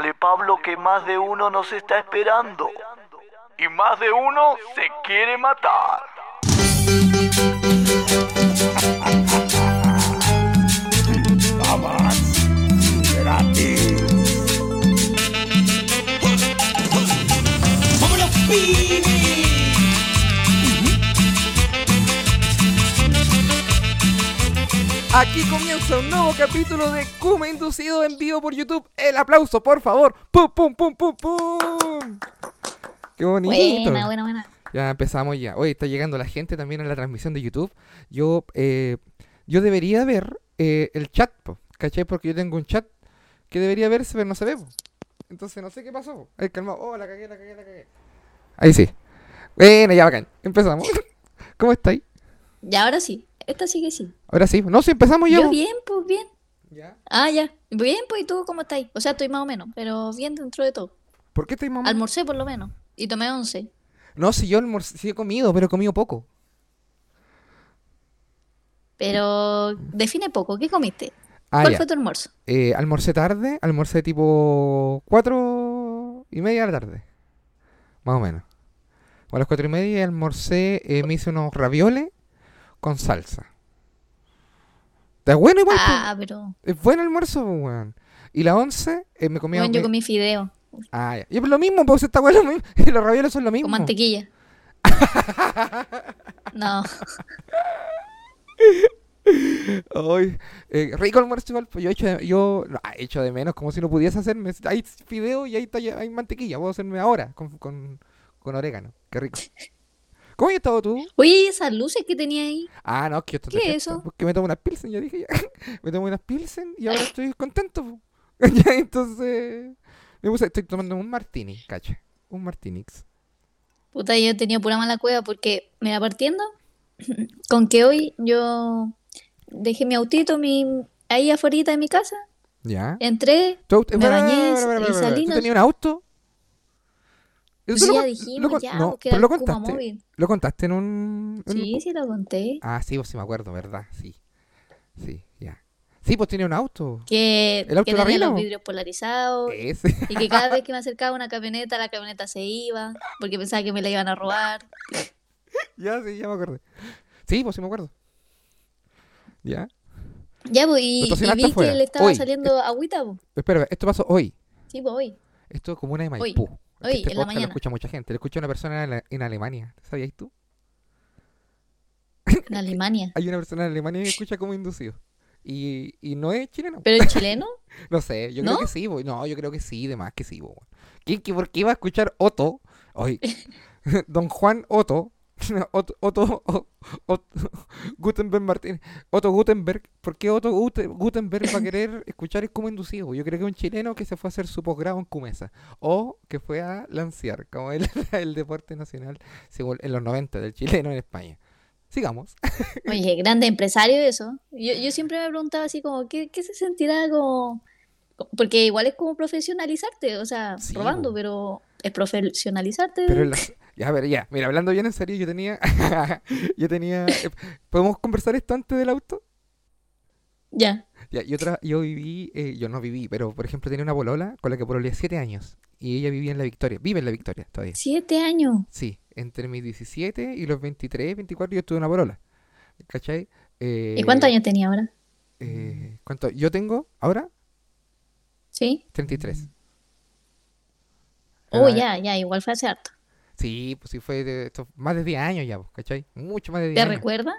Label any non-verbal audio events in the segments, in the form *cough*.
Dale Pablo que más de uno nos está esperando. Y más de uno se quiere matar. Aquí comienza un nuevo capítulo de Kuma Inducido en vivo por YouTube. El aplauso, por favor. ¡Pum, pum, pum, pum, pum! ¡Qué bonito! Buena, buena, buena. Ya empezamos ya. Hoy está llegando la gente también en la transmisión de YouTube. Yo, eh, yo debería ver eh, el chat, po, ¿cachai? Porque yo tengo un chat que debería verse, pero no se ve. po. Entonces no sé qué pasó. Ay, calmado. Oh, la cagué, la cagué, la cagué. Ahí sí. Bueno, ya bacán. Empezamos. *laughs* ¿Cómo estáis? Y ahora sí. Esta sí que sí. Ahora sí. No, sí, empezamos ya. Yo bien, pues bien. Ya. Ah, ya. Bien, pues, ¿y tú cómo estás? O sea, estoy más o menos, pero bien dentro de todo. ¿Por qué estáis mamá? Almorcé por lo menos. Y tomé once. No, si yo almorcé, sí he comido, pero he comido poco. Pero define poco. ¿Qué comiste? Ah, ¿Cuál ya. fue tu almuerzo? Eh, almorcé tarde, almorcé tipo cuatro y media de la tarde. Más o menos. O a las cuatro y media almorcé, eh, me hice unos ravioles con salsa. Está bueno igual. Ah, pero. Es buen almuerzo, weón. Y la once, eh, me comía... Bueno, yo comí fideo Ah, ya. Y pues lo mismo, pues está bueno lo mismo. *laughs* Los ravioles son lo mismo. con mantequilla. *laughs* No. Ay, eh, rico almuerzo igual, pues yo echo de, yo no, ah, echo de menos como si no pudiese hacerme. Hay fideo y ahí está, ya- hay mantequilla. Puedo hacerme ahora con, con, con orégano. Qué rico. ¿Cómo has estado tú? Oye, ¿y esas luces que tenía ahí? Ah, no, que yo estoy ¿Qué es eso? Porque me tomo unas pilsen, ya dije ya. *laughs* me tomo unas pilsen y ahora estoy contento. *laughs* entonces, me puse, estoy tomando un martini, cacha. Un martinix. Puta, yo tenía pura mala cueva porque me va partiendo *clears throat* con que hoy yo dejé mi autito mi, ahí afuera de mi casa, ¿Ya? entré, ¿Tu auto- me bañé y salí, ¿Tú tenías un auto? Pues ¿Eso lo ya dijimos, lo ya, no, era lo contaste. móvil. ¿Lo contaste en un...? en un- Sí, sí lo conté. Ah, sí, pues sí me acuerdo, ¿verdad? Sí. Sí, ya. Sí, pues tenía un auto. Que, ¿El auto que tenía los vidrios polarizados Ese. y que cada vez que me *laughs* acercaba una camioneta, la camioneta se iba porque pensaba que me la iban a robar. *laughs* ya, sí, ya me acuerdo. Sí, pues sí me acuerdo. ¿Ya? Ya, pues, y, vi que le estaba hoy. saliendo agüita, pues. Espera, esto pasó hoy. Sí, pues hoy. Esto es como una de. Maipú. Hoy, este en la podcast lo mañana. escucha mucha gente. Lo escucha una persona en, Ale- en Alemania. ¿Sabías tú? En Alemania. *laughs* Hay una persona en Alemania que escucha como inducido. Y, y no es chileno. ¿Pero el chileno? *laughs* No sé, yo ¿No? creo que sí. bo. No, yo creo que sí, de más que sí. bo. ¿Quién, qué- ¿Por qué iba a escuchar Otto? Hoy, *laughs* don Juan Otto. *laughs* Otto, Otto, Otto *laughs* Gutenberg Martínez. Otto Gutenberg. ¿Por qué Otto Gute- Gutenberg va a querer *coughs* escuchar el como inducido? Yo creo que un chileno que se fue a hacer su posgrado en Cumesa. O que fue a lancear, como el, *laughs* el deporte nacional según- en los 90 del chileno en España. Sigamos. Oye, grande empresario eso. Yo, yo siempre me preguntaba así como, ¿qué, qué se sentirá como...? Porque igual es como profesionalizarte, o sea, Sí, robando, bo. pero es profesionalizarte. Pero en las- Ya, a ver, ya. Mira, hablando bien en serio, yo tenía. *laughs* yo tenía. ¿Podemos conversar esto antes del auto? Ya. Ya, yo, tra- yo viví. eh, yo no viví, pero por ejemplo tenía una polola con la que pololeé siete años. Y ella vivía en la Victoria. Vive en la Victoria todavía. Siete años. Sí, entre mis 17 y los 23, 24 yo tuve una polola. ¿Cachai? Eh, ¿Y cuántos años tenía ahora? eh, ¿Cuánto? Yo tengo ahora ¿Sí? 33. Oh, Ah, ya, ya, igual fue hace harto. Sí, pues sí, fue de, esto- más de 10 años ya, pues, ¿cachai? Mucho más de 10 ¿Te años. recuerda?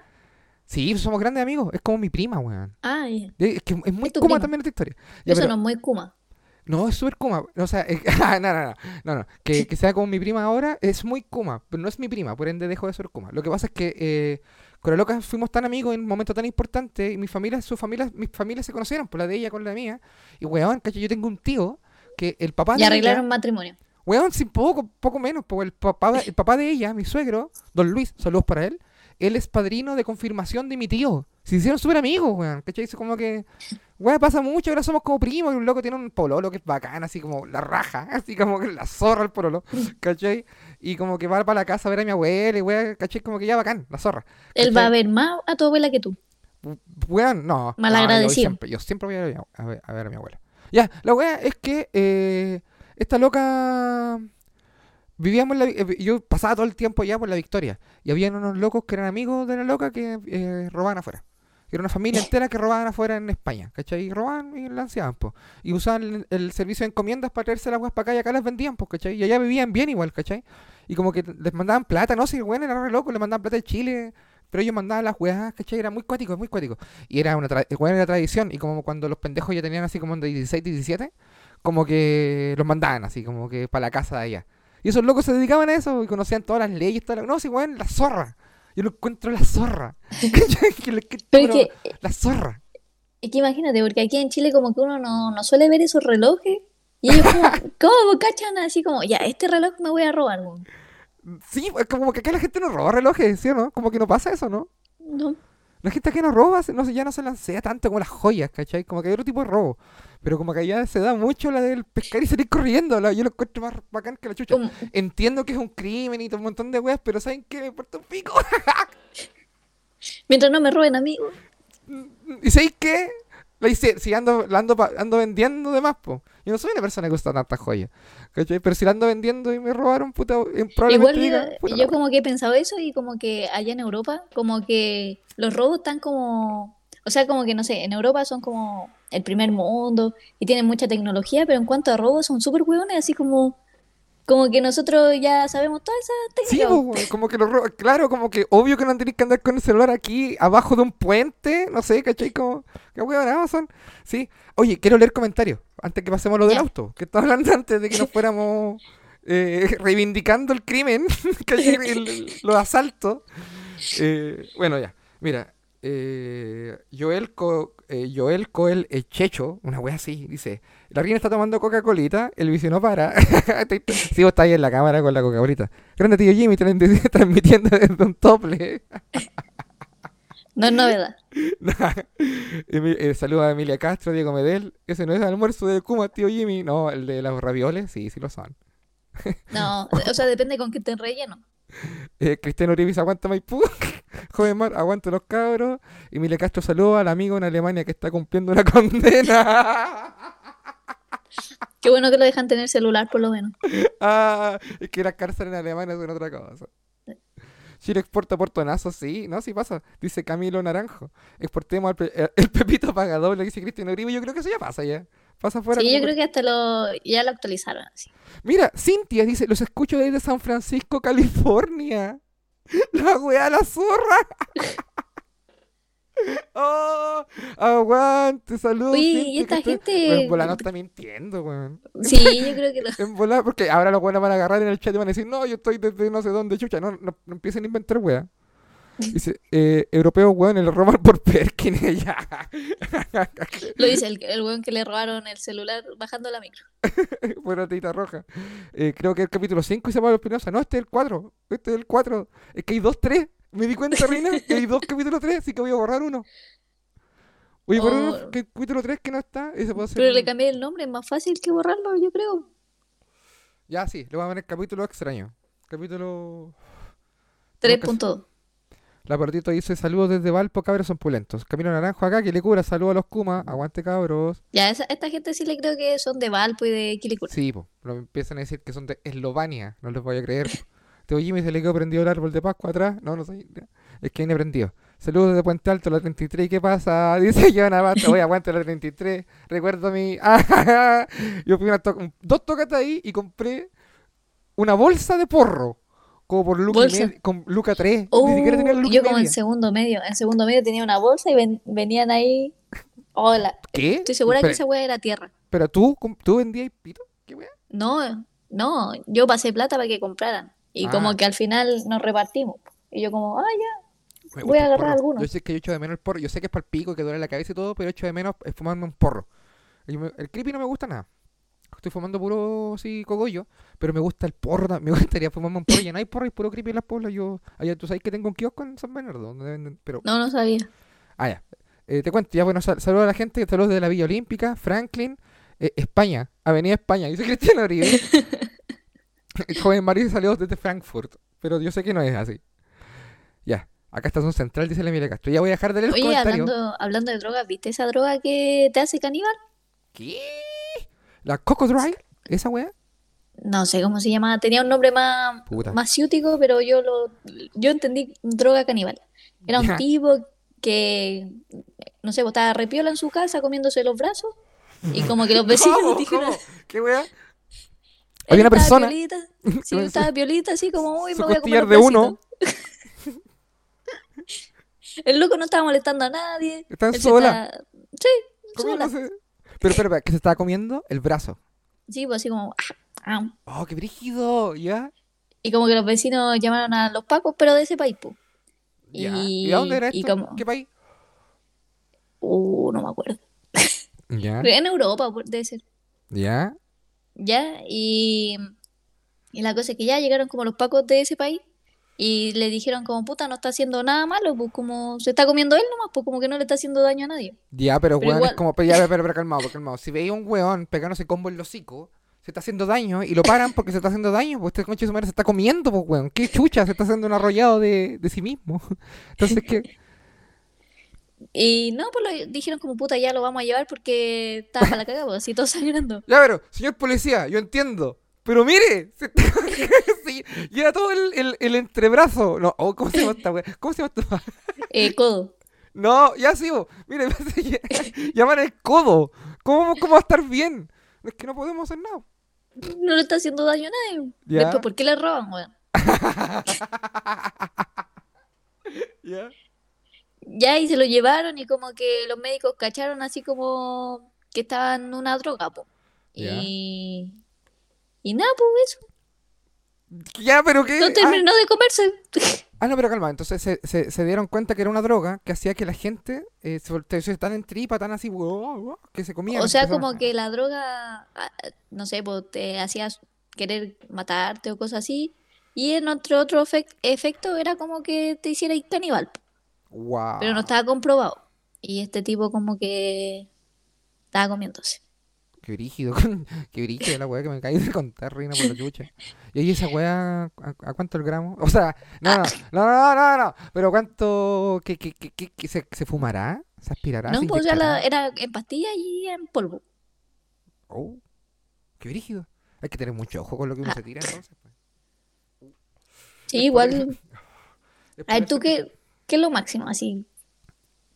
Sí, somos grandes amigos. Es como mi prima, weón. Ah, ya. Es que es muy Es kuma prima. también esta historia. Ya, Eso pero- no es muy Kuma. No, es súper kuma. O sea, es- *laughs* no, no, no, no, no. Que, que sea como mi prima ahora es muy kuma, pero no es mi prima, por ende dejo de ser kuma. Lo que pasa es que eh, con la loca fuimos tan amigos en un momento tan importante y mi familia, su familia, mis familias se conocieron, por la de ella con la mía. Y weón, cacho, yo tengo un tío que el papá Y de ella- arreglaron matrimonio. Weón, sin poco, poco menos, porque el papá, el papá de ella, mi suegro, don Luis, saludos para él, él es padrino de confirmación de mi tío. Se hicieron súper amigos, weón. ¿Cachai? Es como que, weón, pasa mucho, ahora somos como primos, y un loco tiene un pololo que es bacán, así como la raja, *laughs* así como que la zorra el pololo, ¿cachai? Y como que va para la casa a ver a mi abuela, y weón, ¿cachai? Como que ya bacán, la zorra. Él va a ¿cachai? ver más a tu abuela que tú. Weón, no. no, yo siempre, yo siempre voy a ver, a mi- a ver- a ver a mi abuela. Ya, la weá es que eh, esta loca vivíamos la, eh, yo pasaba todo el tiempo allá por la Victoria y había unos locos que eran amigos de la loca que eh, robaban afuera. Era una familia entera que robaban afuera en España, ¿cachai? Y robaban y lanzaban, po. Y usaban el, el servicio de encomiendas para traerse las weas para acá y acá las vendían, pues, ¿cachai? Y allá vivían bien igual, ¿cachai? Y como que les mandaban plata, no sé, si bueno, era re loco, les mandaban plata de Chile, pero ellos mandaban las weas, ¿cachai? Era muy cuático, muy cuático. Y era una tra bueno, era tradición, y como cuando los pendejos ya tenían así como de 16, 17, como que los mandaban así, como que para la casa de allá. Y esos locos se dedicaban a eso y conocían todas las leyes. Todas las... No, sí, weón, la zorra. Yo lo encuentro la zorra. *laughs* *laughs* que, que, Pero que, la zorra. es que imagínate, porque aquí en Chile como que uno no, no suele ver esos relojes. Y ellos como, *laughs* ¿cómo cachan? Así como, ya, este reloj me voy a robar, weón. Sí, como que acá la gente no roba relojes, ¿sí o no? Como que no pasa eso, ¿no? No. La gente aquí no roba, no ya no se lancea tanto como las joyas, ¿cachai? Como que hay otro tipo de robo. Pero como que allá se da mucho la del pescar y salir corriendo. la- yo lo encuentro más bacán que la chucha. Entiendo que es un crimen y todo un montón de weas, pero ¿saben qué? Me importa un pico. *laughs* Mientras no me roben a mí. ¿Y sabéis qué? La hice, si ando, la ando, ando vendiendo de más, po. Yo no soy una persona que gusta tantas joyas. ¿Cachai? Pero si la ando vendiendo y me robaron, puta, eh, probablemente Igual diga, yo, puta yo como que he pensado eso y como que allá en Europa, como que los robos están como, o sea, como que no sé, en Europa son como el primer mundo y tienen mucha tecnología, pero en cuanto a robos son súper hueones, así como, como que nosotros ya sabemos toda esa Sí, técnica. po, weón, como que lo ro- claro, como que obvio que no tenéis que andar con el celular aquí abajo de un puente, no sé, ¿cachai? Como, qué weón, Amazon. Sí. Oye, quiero leer comentarios antes que pasemos lo del auto, que estaba hablando *laughs* antes de que nos fuéramos eh, *laughs* reivindicando el crimen. *laughs* El- el- los asaltos. Eh, bueno, ya, mira, eh, Joel, Co- eh, Joel Coel eh, Checho, una wea así, dice, la reina está tomando Coca-Colita, el vicio no para. sí, vos estás ahí en la cámara con la Coca-Colita. Grande tío Jimmy tran- *laughs* transmitiendo desde un tople. No es novedad. *laughs* Emi- eh, Saludos a Emilia Castro, Diego Medel. Ese no es el almuerzo de Kuma, tío Jimmy. No, el de los ravioles, sí, sí lo son. No, o sea, depende con qué estén relleno. *laughs* Eh, Cristiano Uribe aguanta Maipú. *laughs* Joven Mar, aguanta los cabros. Emilia Castro saluda al amigo en Alemania que está cumpliendo una *laughs* condena. Qué bueno que lo dejan tener celular por lo menos. ah, es que las cárceles en Alemania son otra cosa. Chile exporta portonazos, sí, no, sí pasa. Dice Camilo Naranjo. Exportemos pe- eh, el Pepito paga doble, dice Cristiano Uribe. Yo creo que eso ya pasa ya. Pasa fuera. Sí, yo por- creo que hasta lo, ya lo actualizaron. Mira, Cintia dice, los escucho desde San Francisco, California. *laughs* La weá, la zorra. *laughs* oh, aguante, saludos. Oye, Cintia, y esta que estoy- gente- En volada no está mintiendo, weón. Sí, yo creo que lo... *laughs* En volada, porque ahora los weones van a agarrar en el chat y van a decir, no, yo estoy desde no sé dónde, chucha. No, no, no empiecen a inventar weá. *laughs* Dice, eh, europeos, weón, el roban por Perkin. *laughs* ya. Lo dice el, el weón que le robaron el celular bajando la micro. *laughs* Buena tita roja. Eh, creo que el capítulo 5 y se Pablo Espinosa. No, este es el 4. Este es el 4. Es que hay dos 3. Me di cuenta, Reina, que hay dos capítulos 3, así que voy a borrar uno. Voy a borrar Oh. uno, que el capítulo 3 que no está. Ese puede ser Pero le cambié el nombre, es más fácil que borrarlo, yo creo. Ya, sí, le voy a poner capítulo extraño. Capítulo. 3.2. La partita dice saludos desde Valpo, cabros son pulentos. Camino Naranjo acá, que le cura, saludos a los Kuma, aguante cabros. Ya, esa, esta gente sí le creo que son de Valpo y de Quilicura. Sí, po, lo empiezan a decir que son de Eslovenia, no les voy a creer. *laughs* Teo Jimmy se le quedó prendido el árbol de Pascua atrás. No, no sé. Es que viene prendido. Saludos desde Puente Alto, la 33. ¿Qué pasa? *laughs* Dice Joana Abate. Voy aguante la 33. Recuerdo mi. *laughs* Yo fui una to- dos tocatas ahí y compré una bolsa de porro. Como por Luca, con Luca 3. Oh, Ni siquiera tenía el Luca y yo como en segundo medio. En segundo medio tenía una bolsa y ven- venían ahí. Hola. ¿Qué? Estoy segura que pero, esa weá era tierra. pero tú, tú vendías pito. ¿Qué wea? No, no, yo pasé plata para que compraran. Y Ah. como que al final nos repartimos. Y yo como, ah, ya. Me Voy a el agarrar porro. alguno. Yo sé que yo echo de menos el porro. Yo sé que es para el pico, que duele la cabeza y todo, pero echo de menos es fumarme un porro. Me- el creepy no me gusta nada. Estoy fumando puro así cogollo, pero me gusta el porro. *laughs* Me gustaría fumarme un porro. Ya no hay porro, hay puro creepy en las poblas. Yo, allá tú sabes que tengo un kiosco en San Bernardo. pero, No, no sabía. ah, ya. Eh, te cuento, ya bueno, sal- saludos a la gente, saludos de la Villa Olímpica, Franklin, eh, España, Avenida España. Dice Cristiano Uribe. *laughs* el joven Mario salió desde Frankfurt, pero yo sé que no es así. Ya, acá está un central, dice la Emilia Castro. Ya voy a dejar de leer los Oye, comentarios. hablando, hablando de drogas, ¿viste esa droga que te hace caníbal? ¿Qué? ¿La Coco Dry? ¿Esa weá? no sé cómo se llamaba, tenía un nombre más, Puta. más ciútico, pero yo lo, yo entendí droga caníbal. Era un tipo que, no sé, estaba repiola en su casa comiéndose los brazos y como que los *laughs* vecinos ¿Cómo? dijeron, ¿Cómo? ¿Qué él Había una estaba persona. piolita, sí, estaba piolita así como, uy, me voy a comer de uno. bracitos". *laughs* El loco no estaba molestando a nadie. Está él se sola. Sí, sola. Pero, espera, espera, ¿qué se estaba comiendo? El brazo. Sí, pues así como, "Ah, ah". Oh, qué brígido, ¿ya? Y como que los vecinos llamaron a los pacos, pero de ese país, pues. Ya. Y- ¿Y a dónde era esto? como- ¿Qué país? Uh, no me acuerdo. *laughs* Ya. En Europa, debe ser. Ya. Ya, y, y la cosa es que ya llegaron como los pacos de ese país y le dijeron como puta, no está haciendo nada malo, pues como se está comiendo él nomás, pues como que no le está haciendo daño a nadie. Ya, pero, Pero weón, es igual- como. Pero, ya, pero, pero, pero calmado, calmado. Si veía un weón pegándose combo en los hocico, se está haciendo daño y lo paran porque se está haciendo daño, pues este conche de su madre se está comiendo, pues weón. Qué chucha, se está haciendo un arrollado de, de sí mismo. *laughs* Entonces, ¿qué? *laughs* Y no, pues lo dijeron como puta, ya lo vamos a llevar porque estaba para la cagada, pues así todos *laughs* sangrando. Ya, pero, señor policía, yo entiendo. Pero mire, se está... *laughs* sí, lleva todo el, el, el entrebrazo. No, oh, ¿cómo se llama esta weá? ¿Cómo se llama esta Eh, *laughs* codo. *laughs* No, ya sigo. Mire, llaman el codo. ¿Cómo, ¿Cómo va a estar bien? Es que no podemos hacer nada. No le está haciendo daño a nadie. Ya. Después, ¿por qué le roban, weón? ¿Ya? Ya, y se lo llevaron y como que los médicos cacharon así como que estaban una droga, po. Y... Y nada, pues eso. Ya, pero qué. No Ah, terminó de comerse. *laughs* Ah, no, pero calma. Entonces se, se, se dieron cuenta que era una droga que hacía que la gente eh, se tan en tripa, tan así, wow, wow, que se comían. O sea, como que la droga, ah, no sé, pues te hacía querer matarte o cosas así. Y en otro, otro efec- efecto era como que te hiciera caníbal. Wow. Pero no estaba comprobado. Y este tipo como que estaba comiéndose. Qué brígido, *laughs* qué brígido la weá que me caí de contar, reina por la chucha. Y oye, esa weá, ¿a, a cuánto el gramo? O sea, no, no, no, no, no, no, pero ¿cuánto, qué, qué, qué, qué- qué se, se fumará? ¿Se aspirará? No, ¿Se pues ya la- era en pastillas y en polvo. Oh, qué brígido. Hay que tener mucho ojo con lo que uno Ah. se tira entonces. pues. Sí, Es igual. por- *laughs* A ver, ¿tú qué, qué es lo máximo? Así.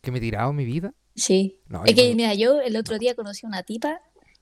¿Que me he tirado en mi vida? Sí. No, Es que, no- mira, yo el otro día conocí a una tipa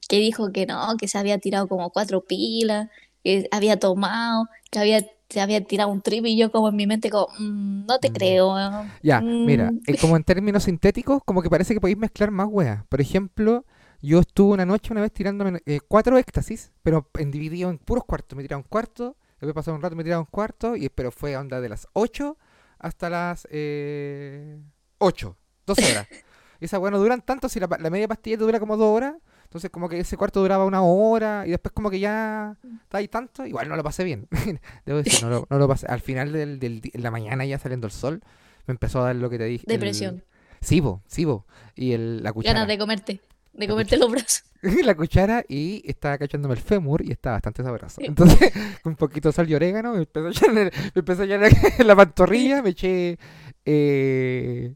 que dijo que no, que se había tirado como cuatro pilas, que había tomado, que había, se había tirado un trip y yo como en mi mente como, "Mm, no te Mm. creo. weón". Ya, mira, Mm. eh, *laughs* como en términos sintéticos, como que parece que podéis mezclar más weas. Por ejemplo, yo estuve una noche una vez tirándome eh, cuatro éxtasis, pero en dividido en puros cuartos. Me tiraba un cuarto, después pasaba un rato, me tiraba un cuarto, y pero fue onda de las 8 hasta las eh, 8, 12 horas. *laughs* y esas weas no duran tanto, si la, la media pastilla te dura como dos horas, entonces como que ese cuarto duraba una hora, y después como que ya está ahí tanto, igual no lo pasé bien. *laughs* Debo decir, no lo, no lo pasé. Al final del, del en la mañana ya saliendo el sol, me empezó a dar lo que te dije. el- Depresión. Sí, bo, sí, bo. Y el, la cuchara. Ganas de comerte, de comerte los brazos. *laughs* la cuchara y estaba cachándome el fémur y estaba bastante sabroso. Entonces, *laughs* con un poquito de sal y orégano, me empezó a llenar, me empezó a llenar la pantorrilla, me eché eh,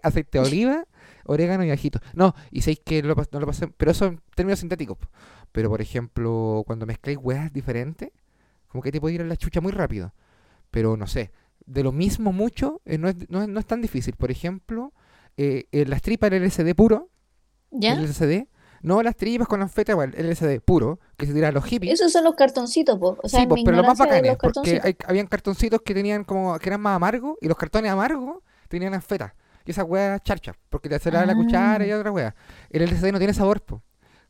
aceite de oliva, orégano y ajito. No, y sabéis que lo no lo pasé, pero eso en términos sintéticos. Pero, por ejemplo, cuando mezcláis hueas diferentes, como que te puede ir a la chucha muy rápido. Pero, no sé, de lo mismo mucho, eh, no, es, no, es, no es tan difícil. Por ejemplo, eh, eh, las tripas del LSD puro, ¿Ya? el LSD. No las tripas con anfeta, igual, el LSD puro, que se tira a los hippies. Esos son los cartoncitos, po. O sea, sí, po, pero los más bacanes, los porque hay, habían cartoncitos que tenían como, que eran más amargos, y los cartones amargos tenían anfeta. Y esa weá charcha, porque te acelera la cuchara y Ah. otra weá. El LSD no tiene sabor, po.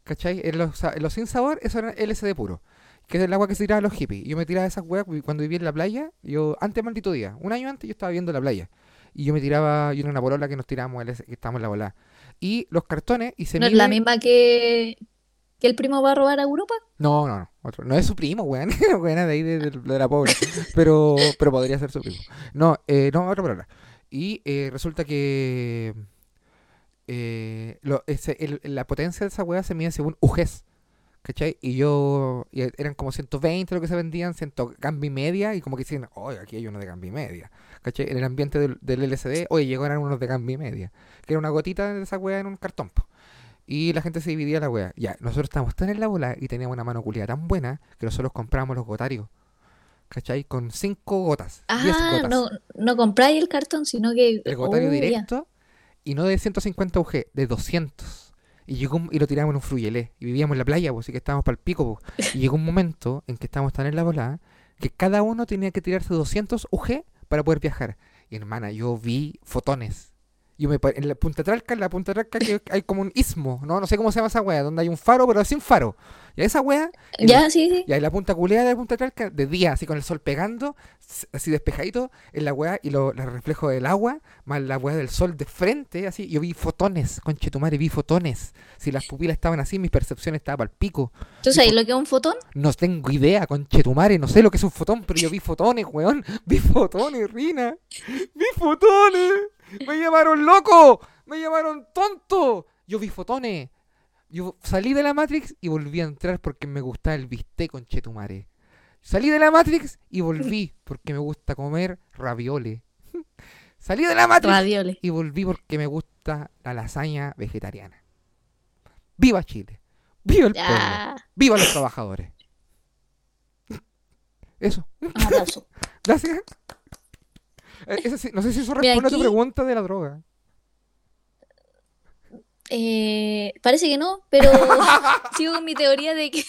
¿Cachai? En los, en los sin sabor, eso era LSD puro. Que es el agua que se tiraba a los hippies. Yo me tiraba esas weas cuando vivía en la playa. Yo, antes maldito día, un año antes, yo estaba viendo la playa. Y yo me tiraba, yo era una polola que nos tirábamos, LSD, que estábamos en la bola. Y los cartones, y se ¿No es la misma que, que el primo va a robar a Europa? No, no, no. Otro. No es su primo, weón. *laughs* Weón de ahí de, de- de la pobre. Pero, pero podría ser su primo. No, eh, no, otra palabra. Y eh, resulta que eh, lo- ese- el- la potencia de esa weá se mide según UGES. ¿Cachai? Y yo, y eran como 120 lo que se vendían, 100 gambi media, y como que decían, oye, aquí hay uno de gambi media. ¿Cachai? En el ambiente del, del LSD, oye, llegaron unos de gambi media, que era una gotita de esa weá en un cartón. Y la gente se dividía la wea. Ya, nosotros estábamos tan en la bola y teníamos una mano culiada tan buena que nosotros comprábamos los gotarios. ¿Cachai? Con cinco gotas. 10 Ah, gotas. no, no compráis el cartón, sino que. El gotario Oh, directo. Y no de 150 UG, de 200. Y llegó y lo tiramos en un fruyelé. Y vivíamos en la playa, pues, así que estábamos para el pico. pues. Y llegó un momento en que estábamos tan en la bola que cada uno tenía que tirarse 200 UG para poder viajar. Y hermana, yo vi fotones. Yo me en la Punta Tralca, en la Punta Tralca que hay como un istmo, ¿no? No sé cómo se llama esa wea, donde hay un faro, pero sin faro. Y esa wea, Ya, sí, sí. y ahí la punta culeada de Punta Tralca, de día, así con el sol pegando, así despejadito, en la weá y lo, los reflejos del agua, más la weá del sol de frente, así. Yo vi fotones, conchetumare, vi fotones. Si las pupilas estaban así, mis percepciones estaban al pico. ¿Tú sabes lo que es un fotón? No tengo idea, conchetumare, no sé lo que es un fotón, pero yo vi fotones, weón. *laughs* Vi fotones, Rina. Vi fotones. Me llamaron loco. Me llamaron tonto. Yo vi fotones. Yo salí de la Matrix y volví a entrar porque me gustaba el bistec con chetumare. Salí de la Matrix y volví *laughs* porque me gusta comer raviole. *laughs* Salí de la Matrix Ravioles. y volví porque me gusta la lasaña vegetariana. ¡Viva Chile! ¡Viva el pueblo! ¡Viva los trabajadores! *laughs* Eso. Un aplauso. Gracias. Eh, sí- no sé si eso Mira, responde a tu pregunta de la droga. Eh, parece que no, pero *laughs* sigo con mi teoría de que.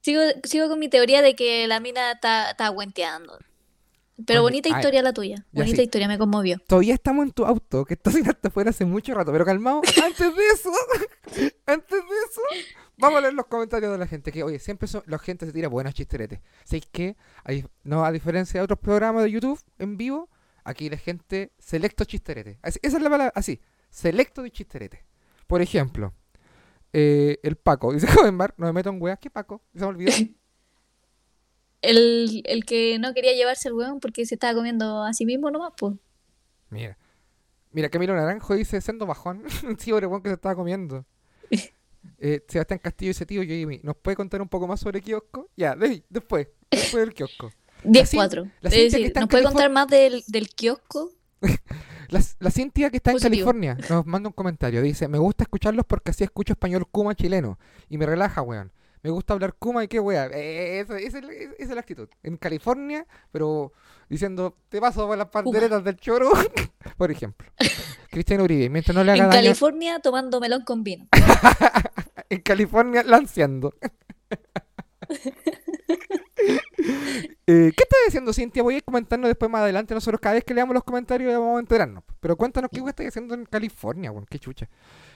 Sigo, sigo con mi teoría de que la mina está, está güenteando. Pero bonita ay, historia la tuya. ya Bonita sí. historia, me conmovió. Todavía estamos en tu auto, que estás *laughs* hasta afuera hace mucho rato, pero calmado. Antes de eso, *laughs* antes de eso, vamos a leer los comentarios de la gente. Que, oye, siempre son, la gente se tira buenos chisteretes. ¿Sabéis qué? Hay, no, a diferencia de otros programas de YouTube en vivo, aquí la gente selecto chisterete. Esa es la palabra, así, selecto de chisterete. Por ejemplo, eh, el Paco, *laughs* dice Joven Mar, no me meto en weas, ¿qué Paco? Se me olvidó. *laughs* El, el que no quería llevarse el hueón porque se estaba comiendo a sí mismo nomás, pues. Mira. Mira, Camilo Naranjo dice, siendo bajón, *laughs* sí, pobre weón que se estaba comiendo. Eh, Sebastián Castillo dice, tío Jamie, ¿nos puede contar un poco más sobre kiosco? Ya, de- después, después del kiosco. 10-4. la Es Cintia que decir, está en ¿nos puede contar más del, del kiosco? *laughs* La, la Cintia que está en Positivo. California nos manda un comentario. Dice, me gusta escucharlos porque así escucho español kuma chileno. Y me relaja, weón. Me gusta hablar kuma y qué. Eh, esa, esa es la- esa es la actitud. En California, pero diciendo, te paso por las panderetas del choro, *laughs* por ejemplo. *laughs* Cristiano Uribe, mientras no le haga En daño... California tomando melón con vino. en California lanceando. Eh, ¿Qué estás diciendo, Cintia? Voy a ir comentando después más adelante. Nosotros cada vez que leamos los comentarios vamos a enterarnos. Pero cuéntanos qué estás haciendo en California, weón. Qué chucha.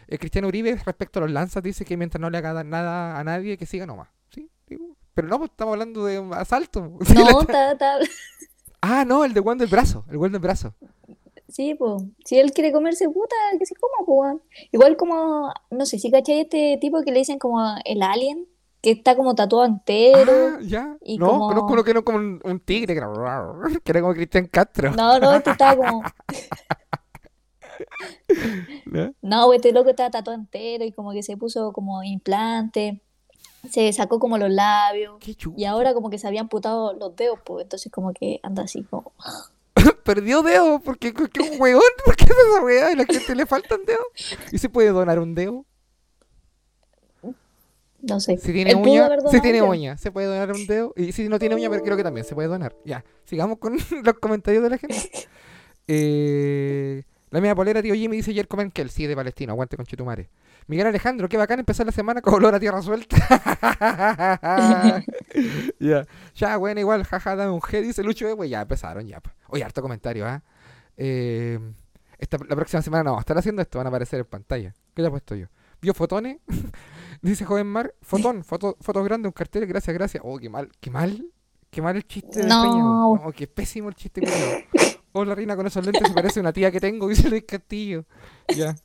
Eh, Cristiano Uribe, respecto a los lanzas, dice que mientras no le haga da- nada a nadie, que siga nomás. ¿Sí? Digo, Pero no, pues, estamos hablando de asalto. *laughs* Sí, No, está, está- Ah, no, el de Juan del brazo. El Juan del brazo. Sí, pues. Si él quiere comerse puta, que se coma, pues. Igual como, no sé si cachai este tipo que le dicen como el alien, que está como tatuado entero. Ah, ya. y no, como- conozco uno que era como un, un tigre, *laughs* que era, como Cristian Castro. No, no, este estaba como. *laughs* *laughs* ¿no? No, este loco estaba tatuado entero y como que se puso como implante. Se sacó como los labios. Qué. Y ahora como que se habían putado los dedos, pues. Entonces como que anda así como. perdió dedo porque que un weón, ¿por qué es esa weá? ¿A la gente le faltan dedos? ¿Y se puede donar un dedo? No sé. Si tiene uña, si tiene uña, se puede donar un dedo. Y si no tiene uña, pero creo que también se puede donar. Ya, sigamos con *laughs* los comentarios de la gente. *laughs* Eh, la mía polera, tío Jimmy, dice ayer comen Kel, sí, de Palestino, aguante con Chitumare. Miguel Alejandro, qué bacán empezar la semana con olor a tierra suelta. *laughs* ya, ya, bueno, igual, jaja, dame un G, dice Lucho, eh, güey, ya empezaron, ya. pues. Oye, harto comentario, ¿ah? Eh, esta, la próxima semana no estar haciendo esto, van a aparecer en pantalla. ¿Qué te he puesto yo? ¿Vio fotones? Dice Joven Mar, fotón, foto, fotos grandes, un cartel, gracias, gracias. Oh, qué mal, qué mal, qué mal el chiste de No. Peña, no, qué pésimo el chiste culiao. Hola Rina, con esos lentes se parece a una tía que tengo, *laughs* dice Luis Castillo. Ya.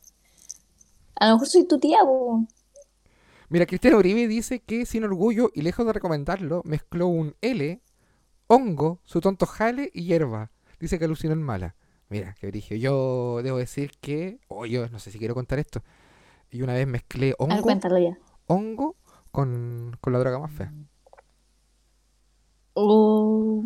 A lo mejor soy tu tía, pues. Mira, Cristiano Uribe dice que sin orgullo y lejos de recomendarlo, mezcló un L, hongo, su tonto jale y hierba. Dice que alucinó en mala. Mira, qué brillo. Yo debo decir que, oh, yo no sé si quiero contar esto. Y una vez mezclé A ver, hongo, hongo con, con la droga más fea. Oh.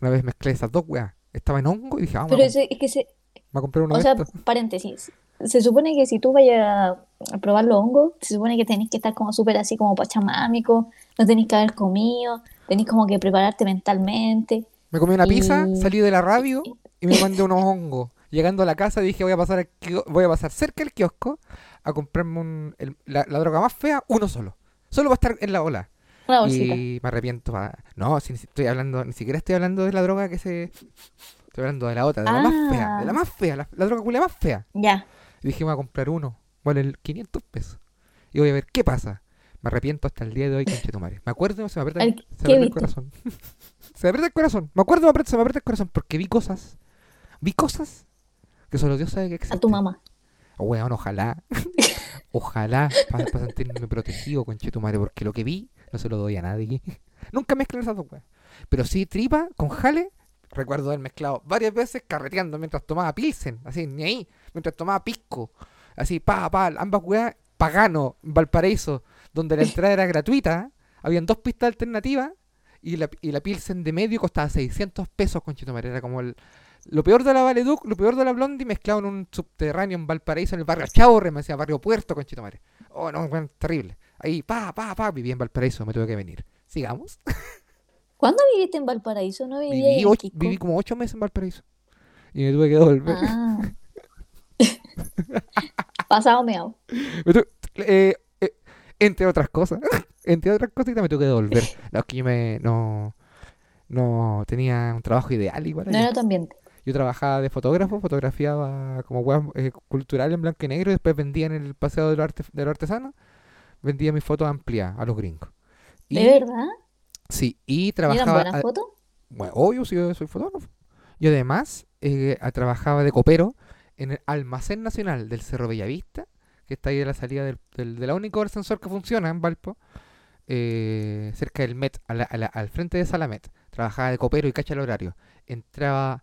Una vez mezclé esas dos weas. Estaba en hongo y dije, vamos. Pero a- ese- es que ese, Me compré uno O de sea, estos. paréntesis. Se supone que si tú vayas a probar los hongos, se supone que tenés que estar como súper así como pachamámico, no tenés que haber comido, tenés como que prepararte mentalmente. Me comí una pizza, salí de la radio y me mandé unos hongos. Llegando a la casa dije voy a pasar al voy a pasar cerca del kiosco a comprarme un- el- la, la droga más fea, uno solo. Solo va a estar en la ola. Una bolsita. Y me arrepiento. pa- No, si, estoy hablando, ni siquiera estoy hablando de la droga que se. Estoy hablando de la otra, de la más fea, de la Ah. más fea, la, la droga culia más fea. Ya. Y dije, voy a comprar uno. Vale el 500 pesos. Y voy a ver qué pasa. Me arrepiento hasta el día de hoy, conchetumare. Me acuerdo, se me aprieta, el- se ¿qué me aprieta el corazón. *laughs* se me aprieta el corazón. Me acuerdo, se me aprieta el corazón porque vi cosas. Vi cosas que solo Dios sabe que A existen. tu mamá. Weón, ojalá. *laughs* ojalá para sentirme protegido, conchetumare, porque lo que vi no se lo doy a nadie. *laughs* Nunca mezclan esas dos weas. Pero sí, tripa con jale. Recuerdo haber mezclado varias veces carreteando mientras tomaba pilsen, así, ni ahí, mientras tomaba pisco, así, pa, pa, ambas weas, pagano, Valparaíso, donde la entrada era gratuita, habían dos pistas alternativas y la, y la pilsen de medio costaba 600 pesos, conchetumare, era como el, lo peor de la Valeduc, lo peor de la Blondie mezclado en un subterráneo en Valparaíso, en el barrio Chaurre, me decía barrio Puerto, conchetumare. Oh, no, weón, terrible. Ahí, pa, pa, pa, viví en Valparaíso, me tuve que venir. Sigamos. *laughs* ¿Cuándo viviste en Valparaíso? ¿No vivías Viví, en och- Quisco? viví como ocho meses en Valparaíso. Y me tuve que devolver. Ah. *laughs* Pasado meado. *laughs* Me eh, eh, entre otras cosas. entre otras cositas me tuve que devolver. No, es que yo me, no, no tenía un trabajo ideal igual. No allá. era tu ambiente. Yo trabajaba de fotógrafo, fotografiaba como web cultural en blanco y negro y después vendía en el Paseo de los, Arte- de los Artesanos. Vendía mis fotos ampliadas a los gringos. ¿De Y, verdad? sí, y ¿Y eran trabajaba... buenas fotos? Bueno, obvio, sí, yo soy fotógrafo. Y además eh, trabajaba de copero en el almacén nacional del Cerro Bellavista, que está ahí a la salida del, del, de la única ascensor que funciona en Valpo, eh, cerca del Met, a la- a la- al frente de Salamet. Trabajaba de copero y cacha el horario. Entraba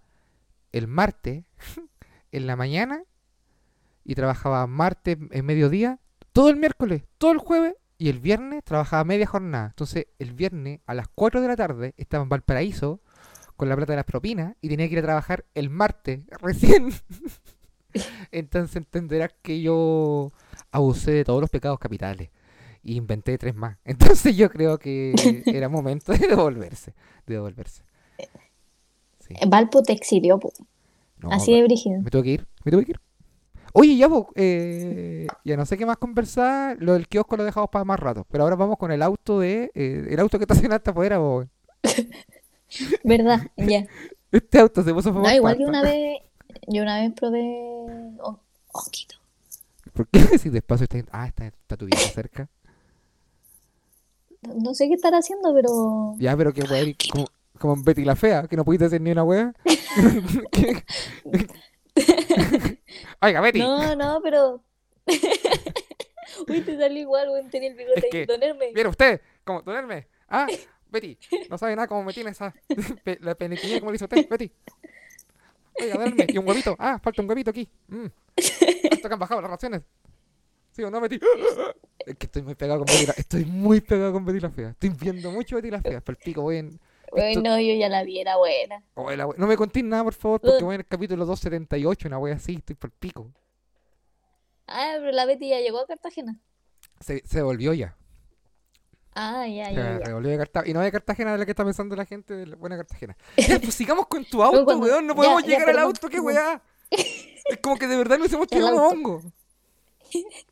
el martes *laughs* en la mañana y trabajaba martes en mediodía, todo el miércoles, todo el jueves y el viernes trabajaba media jornada. Entonces el viernes a las 4 de la tarde estaba en Valparaíso con la plata de las propinas y tenía que ir a trabajar el martes *laughs* recién. Entonces entenderás que yo abusé de todos los pecados capitales y inventé tres más. *laughs* Entonces yo creo que era momento de devolverse, de devolverse. Sí. Valpo te exilió, po. No, Así de brígido. me tuve que ir, me tuve que ir. Oye, ya, po, eh, ya no sé qué más conversar. Lo del kiosco lo dejamos para más rato. Pero ahora vamos con el auto de. eh, el auto que estacionaste *laughs* afuera, po. *laughs* ¿Verdad? *laughs* Ya. Este auto se puso a No, igual que una vez, yo una vez probé hon- honguito. ¿Por qué si despacio está, ah, está, está tu vieja cerca? No- sé qué estar haciendo, pero Ya, pero que weá, como, como en Betty la Fea, que no pudiste hacer ni una wea. *laughs* Oiga, Betty. no, no, pero *laughs* Uy, te salió igual, güey, tenía el bigote Es ahí, que- Don Hermes. Mira usted, como tenerme. Ah, *laughs* Betty, no sabe nada cómo me tiene esa. pe- la penitinilla como le hizo usted, Betty. Oiga, denme. Y un huevito. Ah, falta un huevito aquí. Mm. ¿Cuánto que han bajado las raciones? ¿Sí o no, Betty? *gasps* Es que estoy muy pegado con Betty la Estoy muy pegado con Betty la Fea. Estoy viendo mucho Betty la Fea. Por el pico, voy en. Esto- no, yo ya la vi, era buena. oh, we- No me contéis nada, por favor, porque Uh. voy en el capítulo 278, una wea así. Estoy por el pico. Ah, pero la Betty ya llegó a Cartagena. Se, se devolvió ya. Ah, ya, Se ya, ya. devolvió de Cartagena. Y no de Cartagena de la que está pensando la gente de la buena Cartagena. *laughs* Ya, pues sigamos con tu auto, cuando- weón. No podemos ya, llegar al auto, qué weá. Es como que de verdad no hicimos *laughs* El tirado un hongo. *laughs*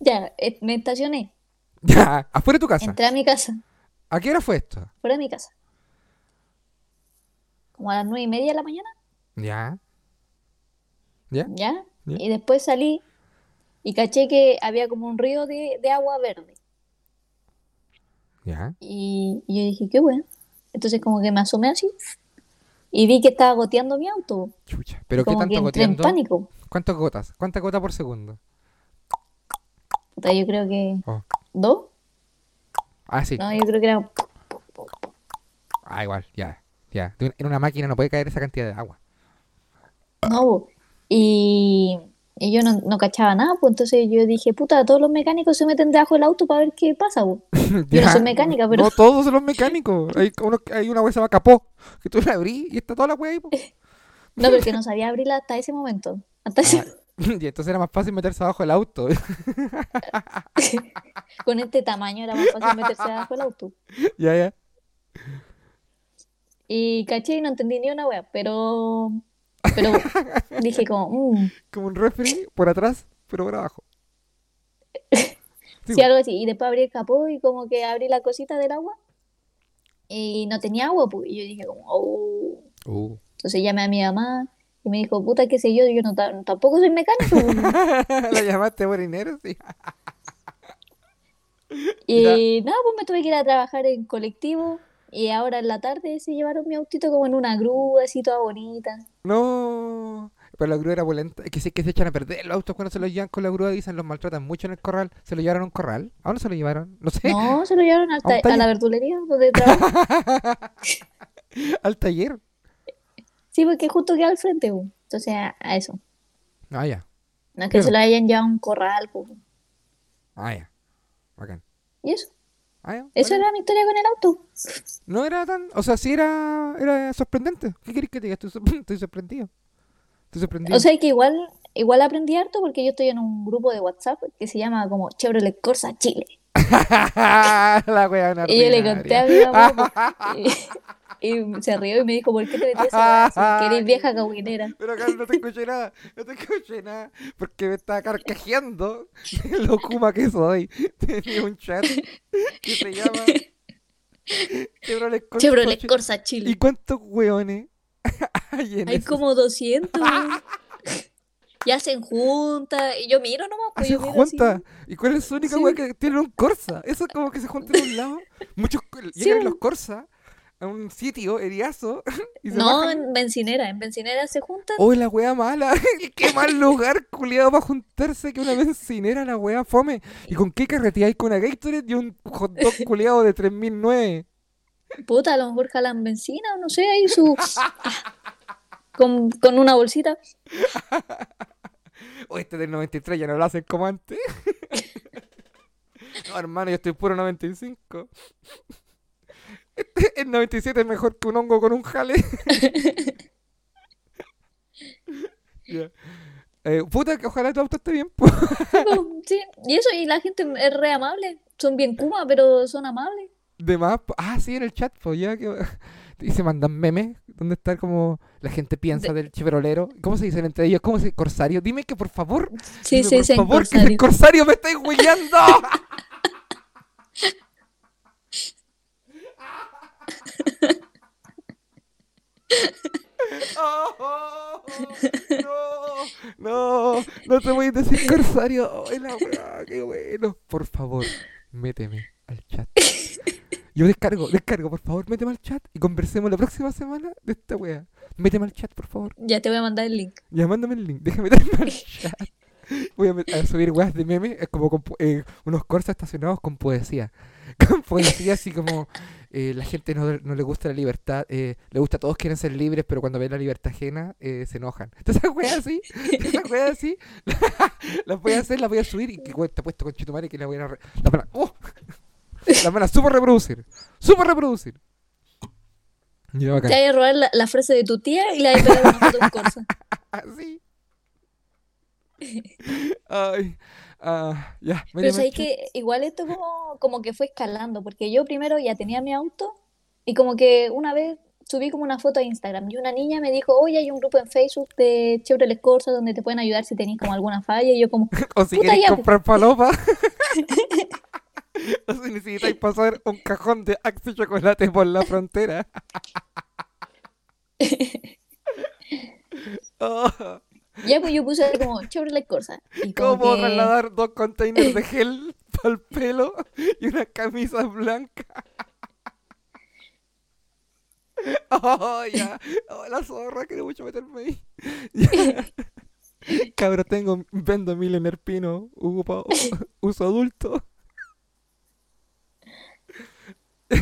Ya, eh, me estacioné. Ya, afuera de tu casa. Entré a mi casa, ¿A qué hora fue esto? fuera de mi casa. Como a las nueve y media de la mañana, Ya. ¿Ya? ¿ya? Ya. Y después salí y caché que había como un río de, de agua verde. Ya. Y, y yo dije, qué bueno. Entonces como que me asomé así y vi que estaba goteando mi auto. Chucha. ¿Pero qué que tanto entré en goteando? pánico. ¿Cuántas gotas? ¿Cuántas gotas por segundo? Yo creo que Oh. dos. Ah, sí. No, yo creo que era Ah, igual, ya. Ya. En una máquina no puede caer esa cantidad de agua. No, y, y yo no, no cachaba nada, pues entonces yo dije, puta, todos los mecánicos se meten debajo del auto para ver qué pasa, bo. *laughs* Yo no soy mecánica, pero- No todos son los mecánicos. Hay, uno, hay una wea que se llama capó. Que tú la abrís y está toda la wea ahí. po. *laughs* No, porque no sabía abrirla hasta ese momento. Hasta ese- Ah, *laughs* y entonces era más fácil meterse abajo del auto. *laughs* Con este tamaño era más fácil meterse abajo del auto. *laughs* ya, ya. Y caché y no entendí ni una wea, pero, pero dije como, mm, Como un referee por atrás, pero por abajo. Sí, sí, algo así. Y después abrí el capó y como que abrí la cosita del agua y no tenía agua, pues. Y yo dije como, oh. Uh. Entonces llamé a mi mamá y me dijo, puta, qué sé yo, yo no, ta- tampoco soy mecánico. pues. *laughs* ¿La llamaste por inercia? *laughs* Y nada, pues me tuve que ir a trabajar en colectivo y ahora en la tarde se llevaron mi autito como en una grúa, así toda bonita. No. Pero la grúa era volenta. Es que sí que se echan a perder los autos cuando se los llevan con la grúa, dicen, los maltratan mucho en el corral. ¿Se lo llevaron a un corral? ¿A dónde se lo llevaron? No sé. No, se lo llevaron al *laughs* ¿A a, la verdulería donde trabajo. Al taller. Sí, porque justo queda al frente, pues. Entonces a, a eso. Ah, ya. No es que se lo hayan llevado a un corral, pues. Ah, ya. Bacán. Y eso. Ah, ya. Bacán. era mi historia con el auto. No era tan. O sea, sí era, era sorprendente. ¿Qué querés que te diga? Estoy, sor- *laughs* estoy sorprendido. Estoy sorprendido. O sea que igual, igual aprendí harto porque yo estoy en un grupo de WhatsApp que se llama como Chevrolet Corsa Chile. *laughs* la wea Y yo le conté a mi mamá *laughs* y, y se rió y me dijo, ¿por qué te metías a Que eres *laughs* vieja caguinera. Pero Carlos, no te escuché nada, no te escuché nada, porque me estaba carcajeando lo kuma que soy. *laughs* Tenía un chat que se llama Chevrolet Corsa Chevrolet Chile. Corsa ¿Y Chile. cuántos hueones *laughs* hay en Hay eso? como 200. Y hacen juntas. Y yo miro nomás. Pues Hacen yo miro así. juntas. ¿Y cuál es su única Sí. wea que tienen un Corsa? Eso es como que se juntan en un lado. Muchos Sí, llegan los Corsa a un sitio eriazo *laughs* y se No, bajan. en bencinera. En bencinera se juntan. ¡Oh, la wea mala! *laughs* ¡Qué mal *laughs* lugar, culiado, para juntarse que una bencinera, la wea fome! ¿Y con qué carreteáis con una Gatorade y un hot dog culiado de 3009? Puta, a lo mejor jalan benzina, o no sé, ahí su. con, con una bolsita. O este del 93 ya no lo hacen como antes. no, hermano, yo estoy puro 95. Este- *laughs* El 97 es mejor que un hongo con un jale. *laughs* Ya. Eh, puta, que ojalá tu auto esté bien. Sí. Y eso, y la gente es re amable. Son bien kuma, pero son amables. De más, ah, sí, en el chat, pues ya que. *laughs* Y se mandan memes donde está como la gente piensa del chiverolero. ¿Cómo se dicen entre ellos? ¿Cómo se dice? Corsario. Dime que por favor. Sí, dime sí, por sí, favor, que es el corsario me estáis huellando. Oh, *laughs* no, no, no te voy a decir corsario. Ay, la weá, qué bueno. Por favor, méteme al chat. Yo descargo, descargo, por favor, méteme al chat y conversemos la próxima semana de esta wea. Méteme al chat, por favor. Ya te voy a mandar el link. Ya mándame el link, déjame meterme al chat. Voy a, a subir weas de memes, es como con eh, unos corsos estacionados con poesía. *laughs* Con poesía así como eh, la gente no, no le gusta la libertad, eh, le gusta, todos quieren ser libres, pero cuando ven la libertad ajena eh, se enojan. *laughs* Entonces esas weas así, esas weas así, *laughs* las voy a hacer, las voy a subir y que wea, te apuesto con Chitumare que la voy a... re- La van a, ¡oh! *laughs* la van a super reproducir, super reproducir. Ya. Te voy a robar la, la frase de tu tía y la voy a pegar una foto en Corsa. Así. Ay, ah, ya, Pero sabéis que igual esto como, como que fue escalando, porque yo primero ya tenía mi auto y como que una vez subí como una foto a Instagram y una niña me dijo, oye, hay un grupo en Facebook de Chevrolet Corsa donde te pueden ayudar si tenéis como alguna falla y yo como, *laughs* O si queréis ya, po. comprar palopa. *laughs* o si necesitáis pasar un cajón de Axe Chocolate por la frontera. *laughs* Oh, ya pues yo puse como Chevrolet Corsa y como ¿Cómo que- trasladar dos containers de gel *laughs* para el pelo y una camisa blanca? *laughs* Oh, ya. Oh, la zorra, quiero mucho meterme ahí. *laughs* Cabro, tengo, vendo Millionaire Pino, uso adulto. Ya.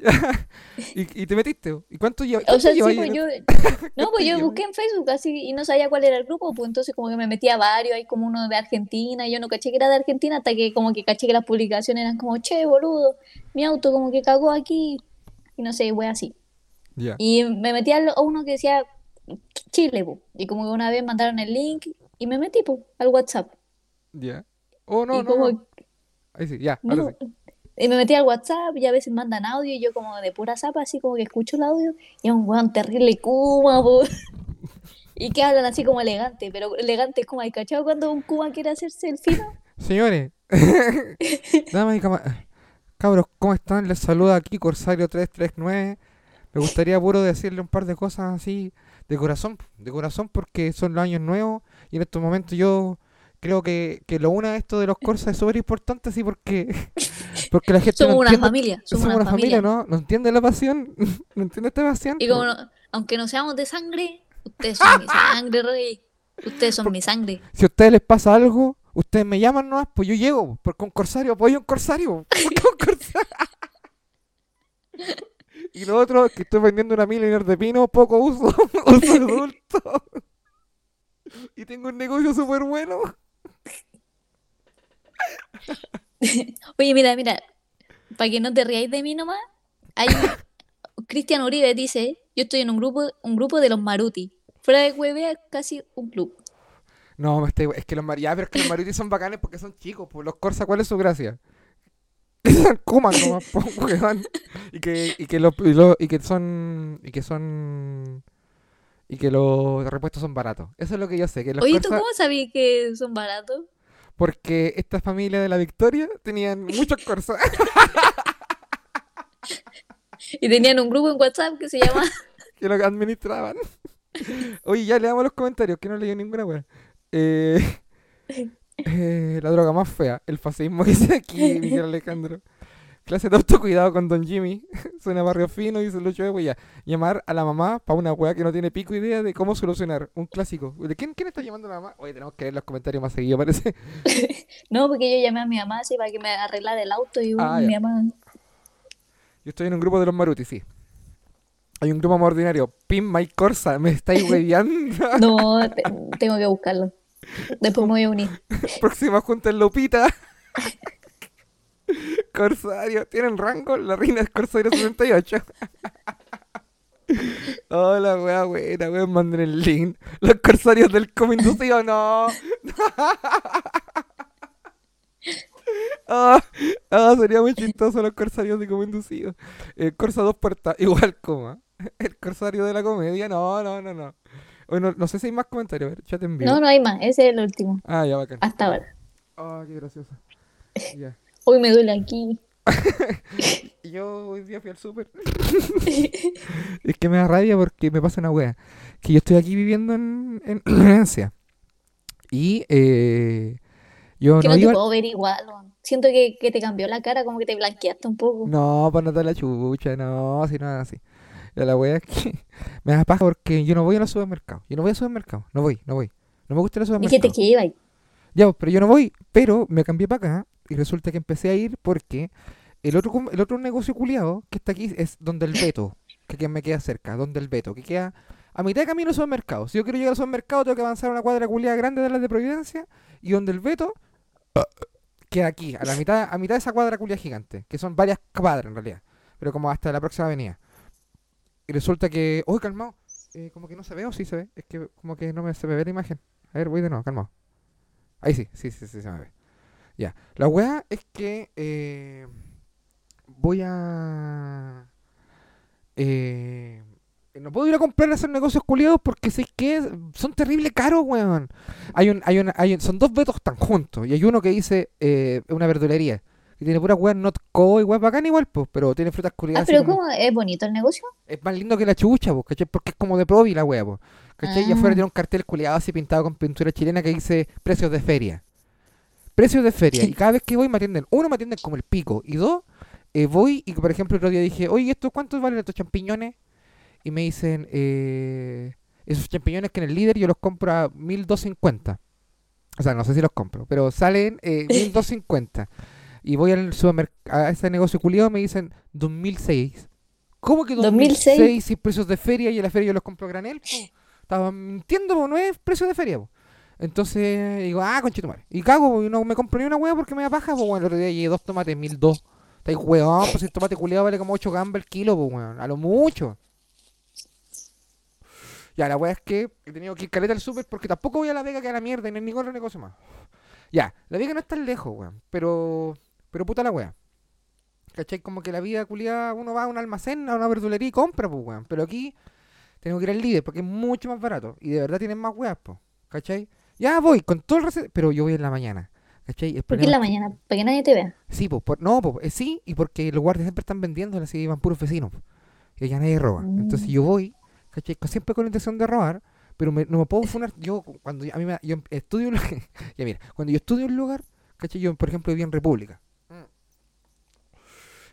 *laughs* ¿Y, y te metiste? ¿Y cuánto llevas? O sea, sí, pues ahí? yo, *laughs* *laughs* no, pues yo busqué en Facebook así y no sabía cuál era el grupo, pues entonces como que me metí a varios, hay como uno de Argentina, y yo no caché que era de Argentina hasta que como que caché que las publicaciones eran como, che, boludo, mi auto como que cagó aquí, y no sé, fue así. Y me metí a uno que decía Chile, po. Y como que una vez mandaron el link y me metí, po, al WhatsApp. Ya. Oh, no, y no, como, no. Ahí sí, ya, ahora no, sí. Y me metí al WhatsApp y a veces mandan audio y yo como de pura zapa, así como que escucho el audio y es un weón terrible kuma, po. *laughs* Y que hablan así como elegante, pero elegante es como, ¿hay cachado cuando un Kuma quiere hacerse el fino? *laughs* Señores, *laughs* damas y cama- cabros, ¿cómo están? Les saluda aquí Corsario 339. Me gustaría puro decirle un par de cosas así de corazón, de corazón porque son los años nuevos y en estos momentos yo creo que, que lo una esto de los Corsas es súper importante así porque *laughs* porque la gente Somos no una entiende, familia, somos somos una una familia, familia. ¿no? No entiende la pasión, *laughs* no entiende esta pasión. Y como, no- aunque no seamos de sangre, ustedes son mi *laughs* sangre, rey. Ustedes son mi sangre. Si a ustedes les pasa algo, ustedes me llaman nomás, pues yo llego, porque un corsario apoya un corsario. porque un corsario. y lo otro es que estoy vendiendo una Millionaire de pino, poco uso, uso adulto. y tengo un negocio súper bueno. *laughs* Oye, mira, mira, para que no te ríais de mí nomás, hay *laughs* Cristian Uribe dice, yo estoy en un grupo, un grupo de los Maruti. Fuera de huevea, casi un club. No, me estoy- es que los mar... ya, pero es que los marutis son bacanes porque son chicos, pues los corsa, ¿cuál es su gracia? *laughs* Nomás, po, weón. Y que, y que y, lo- y que son y que son y que los repuestos son baratos. Eso es lo que yo sé, que los Oye, ¿tú Corsa- cómo sabías que son baratos? Porque esta familia de la Victoria tenían muchos *laughs* Corsa. Y tenían un grupo en WhatsApp que se llama... *laughs* que lo administraban. Oye, ya leamos los comentarios, que no leí ninguna wea. Eh, *laughs* eh, la droga más fea, el fascismo que dice aquí Miguel Alejandro. Clase de autocuidado con Don Jimmy. *laughs* Suena barrio fino y se lo de ya. Llamar a la mamá para una wea que no tiene pico idea de cómo solucionar. Un clásico. ¿De quién, quién está llamando a la mamá? Oye, tenemos que leer los comentarios más seguidos, parece. *laughs* No, porque yo llamé a mi mamá así para que me arreglara el auto y Ah, mi mamá... Yo estoy en un grupo de los Maruti, sí. Hay un grupo más ordinario. Pin My Corsa, me estáis *laughs* hueviando. No, te- tengo que buscarlo. Después me voy a unir. Próxima junta en Lupita. *laughs* Corsario, ¿tienen rango? La reina es Corsario 68. Hola, *laughs* wea buena, weón, manden el link. Los corsarios del como inducido, no. *laughs* Ah, ah, sería muy chistoso los corsarios de como inducido. El Corsa dos puertas, igual coma. El corsario de la comedia, no, no, no, no. Bueno, no sé si hay más comentarios, a ver, chat en vivo. No, no hay más. Ese es el último. Ah, ya, bacán. Hasta ahora. Ah, qué gracioso. Ya. Hoy me duele aquí. Y *laughs* yo hoy día fui al súper. *laughs* es que me da rabia porque me pasa una wea. Que yo estoy aquí viviendo en, en *clears throat* Valencia. Y eh, yo Que no no te iba. puedo ver igual. Siento que, que te cambió la cara, como que te blanqueaste un poco. No, para no dar la chucha, no, si no así. Ya La wea es que *laughs* me da paja porque yo no voy a los supermercados. Yo no voy a supermercados. No voy, no voy. No me gusta los supermercados. Dijiste que iba. Ya, pues, pero yo no voy, pero me cambié para acá y resulta que empecé a ir porque el otro el otro negocio culiado que está aquí es donde el Beto, que, me queda cerca, donde el Beto, que queda a mitad de camino al supermercado. Si yo quiero llegar al supermercado tengo que avanzar una cuadra culiada grande de las de Providencia y donde el Beto queda aquí, a la mitad, a mitad de esa cuadra culiada gigante, que son varias cuadras en realidad, pero como hasta la próxima avenida. Y resulta que, uy, calmado, eh, como que no se ve o sí se ve, es que como que no me, se me ve la imagen. A ver, voy de nuevo, calmado. Ahí sí, sí, sí, sí, se me ve. Ya. La weá es que eh, voy a. Eh, no puedo ir a comprar a hacer negocios culiados porque sé que son terrible caros, weón. Hay un, hay un, hay un- son dos vetos tan juntos y hay uno que dice eh, una verdulería que tiene pura weá not co y weá bacán igual, pues, pero tiene frutas Ah, culiadas. así pero como- ¿cómo? ¿Es bonito el negocio? es más lindo que la chucha, pues, ¿cachai? Porque es como de provi la wea, pues. ¿Cachai? Y Ah. afuera tiene un cartel culiado así pintado con pintura chilena que dice precios de feria. Precios de feria. Y cada vez que voy me atienden, uno me atienden como el pico. Y dos, eh, voy y por ejemplo el otro día dije, oye, ¿esto cuántos valen estos champiñones? Y me dicen, eh, esos champiñones que en el líder yo los compro a 1250. O sea, no sé si los compro, pero salen eh, *laughs* 1250. Y voy al supermercado, a ese negocio culiado me dicen 2006. ¿Cómo que 2006? 2006 si precios de feria y en la feria yo los compro a granel? po? Estaba mintiendo, po, no es precio de feria. po. Entonces digo, ah, conchetumare. Y cago, y no me compro ni una hueá porque me da paja. Pues bueno, el otro día llegué dos tomates, 1002. Estáis hueón, pues el tomate culiado vale como 8 gambas el kilo, pues weón. A lo mucho. Ya, la weá es que he tenido que ir caleta al súper porque tampoco voy a La Vega que a la mierda y no hay ningún otro negocio más. Ya, La Vega no es tan lejos, weón. Pero, pero puta la weá. ¿Cachai? Como que la vida culiada, uno va a un almacén, a una verdulería y compra, pues, weón. Pero aquí tengo que ir al líder porque es mucho más barato. Y de verdad tienen más weas, pues. ¿Cachai? Ya voy, con todo el receta, pero yo voy en la mañana. ¿Cachai? ¿Por qué en la mañana? ¿Para que nadie te vea? Sí, pues, por- no, pues, eh, sí, y porque los guardias siempre están vendiendo, así van puros vecinos. po. Y ya nadie roba. Entonces Mm. yo voy, ¿cachai? Siempre con la intención de robar, pero me- no me puedo funar. Yo, cuando a mí me, yo estudio, *laughs* ya mira, cuando yo estudio un lugar, ¿cachai? Yo, por ejemplo, vivía en República.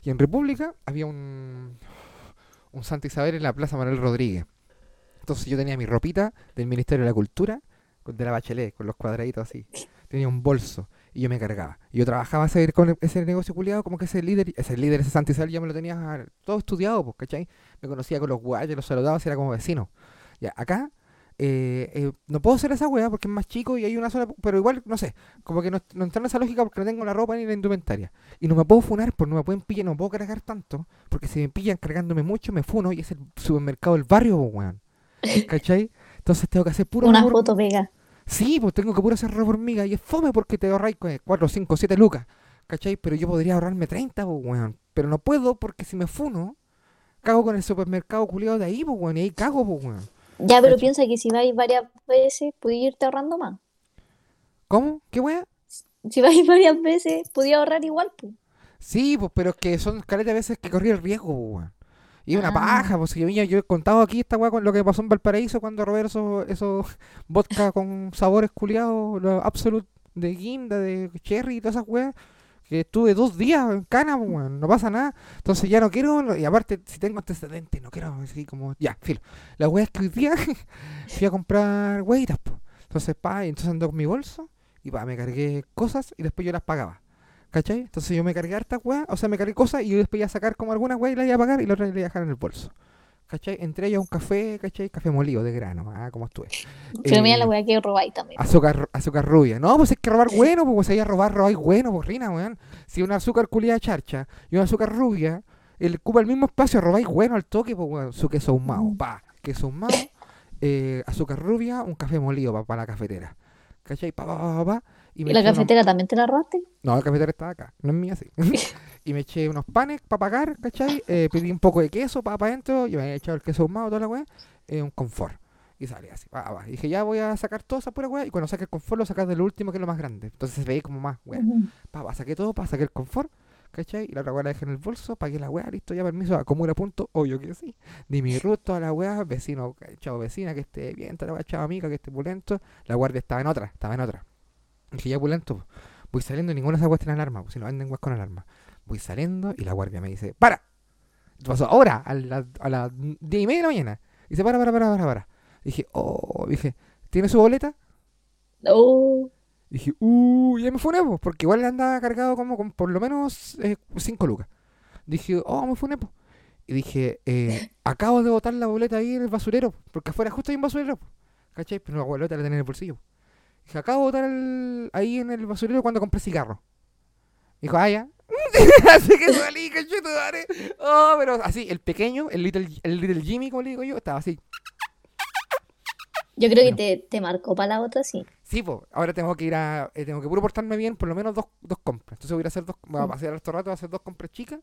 Y en República había un, un Santa Isabel en la Plaza Manuel Rodríguez. Entonces yo tenía mi ropita del Ministerio de la Cultura, de la Bachelet, con los cuadraditos así. Tenía un bolso y yo me cargaba. Y yo trabajaba ese, con ese negocio culiado, como que ese líder, ese líder, ese Santa Isabel, ya me lo tenía todo estudiado, pues, ¿cachai? Me conocía con los guayos, los saludaba, era como vecino. Ya, acá eh, eh, no puedo hacer esa weá porque es más chico y hay una sola, pero igual, no sé, como que no, no entra en esa lógica porque no tengo la ropa ni la indumentaria. Y no me puedo funar porque no me pueden pillar, no puedo cargar tanto, porque si me pillan cargándome mucho me funo y es el supermercado del barrio, pues, weón. *laughs* ¿Cachai? Entonces tengo que hacer puro Una foto pega. Sí, pues tengo que puro hacer robo hormiga y es fome porque te ahorráis 4, 5, 7 lucas. ¿Cachai? Pero yo podría ahorrarme 30, pues, weón. Pero no puedo porque si me funo, cago con el supermercado culiado de ahí, pues, weón. Y ahí cago, pues, weón. Ya, pero piensa que si vais varias veces, podías irte ahorrando más. ¿Cómo? ¿Qué weón? Si vais *laughs* varias veces, podías ahorrar igual, pues. Sí, pues, pero es que son caleta de veces que corrí el riesgo, pues, weón. Y una Ah. paja, pues, yo, yo he contado aquí esta weá con lo que pasó en Valparaíso cuando robé esos, esos vodka *laughs* con sabores culiados, los Absolute de guinda, de cherry y todas esas weas. Que estuve dos días en cana, pues, weón, no pasa nada. Entonces ya no quiero, y aparte, si tengo antecedentes, no quiero así como, ya, filo. La wea es que hoy día *laughs* fui a comprar weitas, pues. Entonces, pa, y entonces ando con mi bolso, y pa, me cargué cosas y después yo las pagaba. ¿Cachai? Entonces yo me cargué hartas weas, o sea, me cargué cosas y yo después iba a sacar como algunas weas y las iba a pagar y la otra la iba a dejar en el bolso. ¿Cachai? Entre ellas un café, ¿cachai? Café molido de grano, ah, como estuve. Pero mira Eh, la weá que robáis también. Azúcar, azúcar rubia. No, pues hay que robar bueno, pues si hay a robar, robáis bueno, pues rina, weón. Si un azúcar culiada charcha y un azúcar rubia, el ocupa el mismo espacio, robáis bueno al toque, pues weón. Su queso ahumado, Mm. pa, queso ahumado, eh, azúcar rubia, un café molido para la cafetera. ¿Cachai? Pa, pa, pa, pa, pa, y ¿Y me la unos- cafetera también te la robaste? no, la cafetera estaba acá, no es mía, sí. *laughs* y me eché unos panes para pagar, ¿cachai? Eh, pedí un poco de queso para adentro, yo me había echado el queso ahumado, toda la weá, eh, un confort. Y salí así, pa, pa. Y dije, ya voy a sacar toda esa pura weá, y cuando saque el confort lo sacas del último que es lo más grande. Entonces se veía como más weá. Pa, pa, saqué todo, pa, saqué el confort, ¿cachai? Y la otra weá la dejé en el bolso, pagué la weá, listo, ya permiso, acumula punto, obvio que sí. Di mi root, toda la weá, vecino, chavo vecina, que esté bien, chavo amiga, que esté pulento. La guardia estaba en otra, estaba en otra. Dije, ya pulento, voy saliendo y ninguna de esas weas tiene alarma, pues si no venden weas con alarma. Voy saliendo y la guardia me dice, ¡para! Pasó ahora, a las a las diez y media de la mañana. Dice, para, para, para, para, para. Dije, oh, dije, ¿tiene su boleta? Oh, Dije, uh, ya me funé, po, porque igual andaba cargado como con por lo menos 5 lucas. Dije, oh, me funé, po. Y dije, eh, *laughs* acabo de botar la boleta ahí en el basurero, porque afuera justo hay un basurero, po, ¿cachai? Pero la boleta la tenía en el bolsillo. Dije, acabo de botar el- ahí en el basurero cuando compré cigarro. Dijo, ah, ya. *laughs* así que salí, madre. Oh, pero así, el pequeño, el little, el little Jimmy, como le digo yo, estaba así. yo creo que te, te marcó para la otra, sí. Sí, pues, ahora tengo que ir a. eh, tengo que puro portarme bien, por lo menos dos, dos compras. Entonces voy a ir a hacer dos. Voy a Mm. pasear harto rato, a hacer dos compras chicas.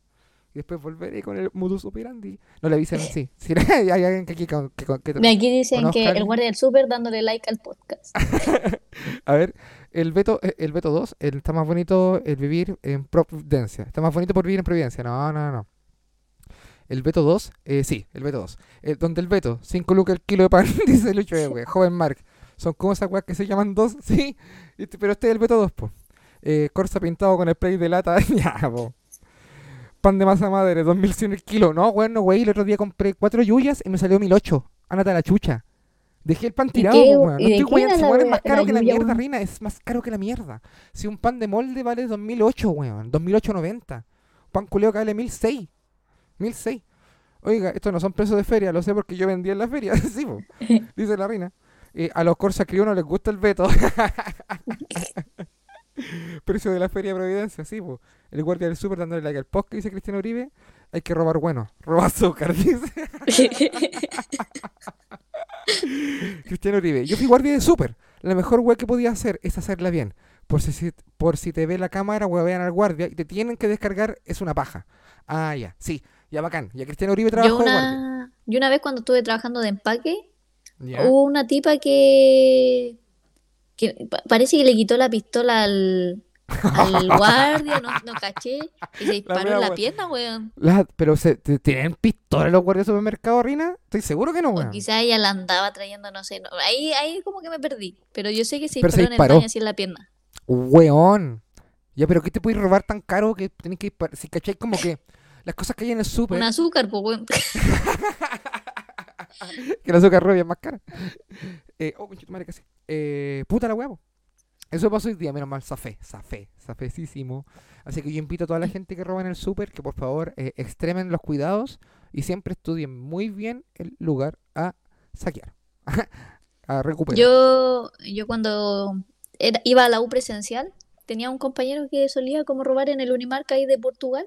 Y después volveré con el modus operandi. No le avisen sí. *laughs* *laughs* Hay alguien que aquí. Que, que- que- aquí dicen que el guardia del súper dándole like al podcast. *laughs* a ver, el Beto, eh, el Beto 2, el, está más bonito el vivir en Providencia. Está más bonito por vivir en Providencia. No, no, no. El Beto 2, eh, sí, el Beto 2. Eh, donde el Beto, 5 lucas el kilo de pan, dice Lucho Ewe, joven Mark. Son como esas weas que se llaman dos, sí. Este- pero este es el Beto 2, po. Eh, Corsa pintado con spray de lata, ya, po. Pan de masa madre, 2100 el kilo. No, bueno, güey, el otro día compré cuatro yuyas y me salió 1008. Ándate a la chucha. Dejé el pan ¿Y tirado, weón. No estoy weón, weón es más caro la que la yuya, mierda, weón? Rina. Es más caro que la mierda. Si un pan de molde vale 2008, weón. 2890. Pan culeo que vale 1006. 1006. Oiga, estos no son precios de feria, lo sé porque yo vendía en la feria. *laughs* sí, po. *laughs* Dice la Rina. Eh, a los Corsa criollos les gusta el veto. *laughs* Precio de la feria de Providencia, sí, po. El guardia del súper dándole like al post que dice Cristiano Uribe. Hay que robar bueno. *laughs* Roba azúcar, dice. *laughs* Cristiano Uribe. Yo fui guardia de súper. La mejor wea que podía hacer es hacerla bien. Por si, por si te ve la cámara, huevean al guardia y te tienen que descargar, es una paja. Ah, ya. Sí, ya bacán. Ya Cristiano Uribe Yo trabajó guardia. una, yo una vez cuando estuve trabajando de empaque, hubo una tipa que, que pa- parece que le quitó la pistola al, al guardia, no, no caché, y se disparó en la wea. pierna, weón. La- pero se, ¿tienen pistola los guardias de supermercado, Rina? Estoy seguro que no, O weón. quizá ella la andaba trayendo, no sé. no- ahí, ahí como que me perdí. Pero yo sé que se Pero se disparó en el disparó. baño así en la pierna. Weón. Ya, pero ¿qué te puedes robar tan caro que tenés que disparar? Si cachai, como que las cosas que hay en el súper, Un azúcar, pues, weón. *laughs* que el azúcar rubia es más cara. Eh, oh, conchetumare, casi. Eh, puta la huevo. Eso pasó hoy día, menos mal, zafé, zafé, zafecísimo. Así que yo invito a toda la gente que roba en el súper que por favor eh, extremen los cuidados y siempre estudien muy bien el lugar a saquear, *laughs* a recuperar. Yo, yo cuando era- iba a la U presencial, tenía un compañero que solía como robar en el Unimarca ahí de Portugal.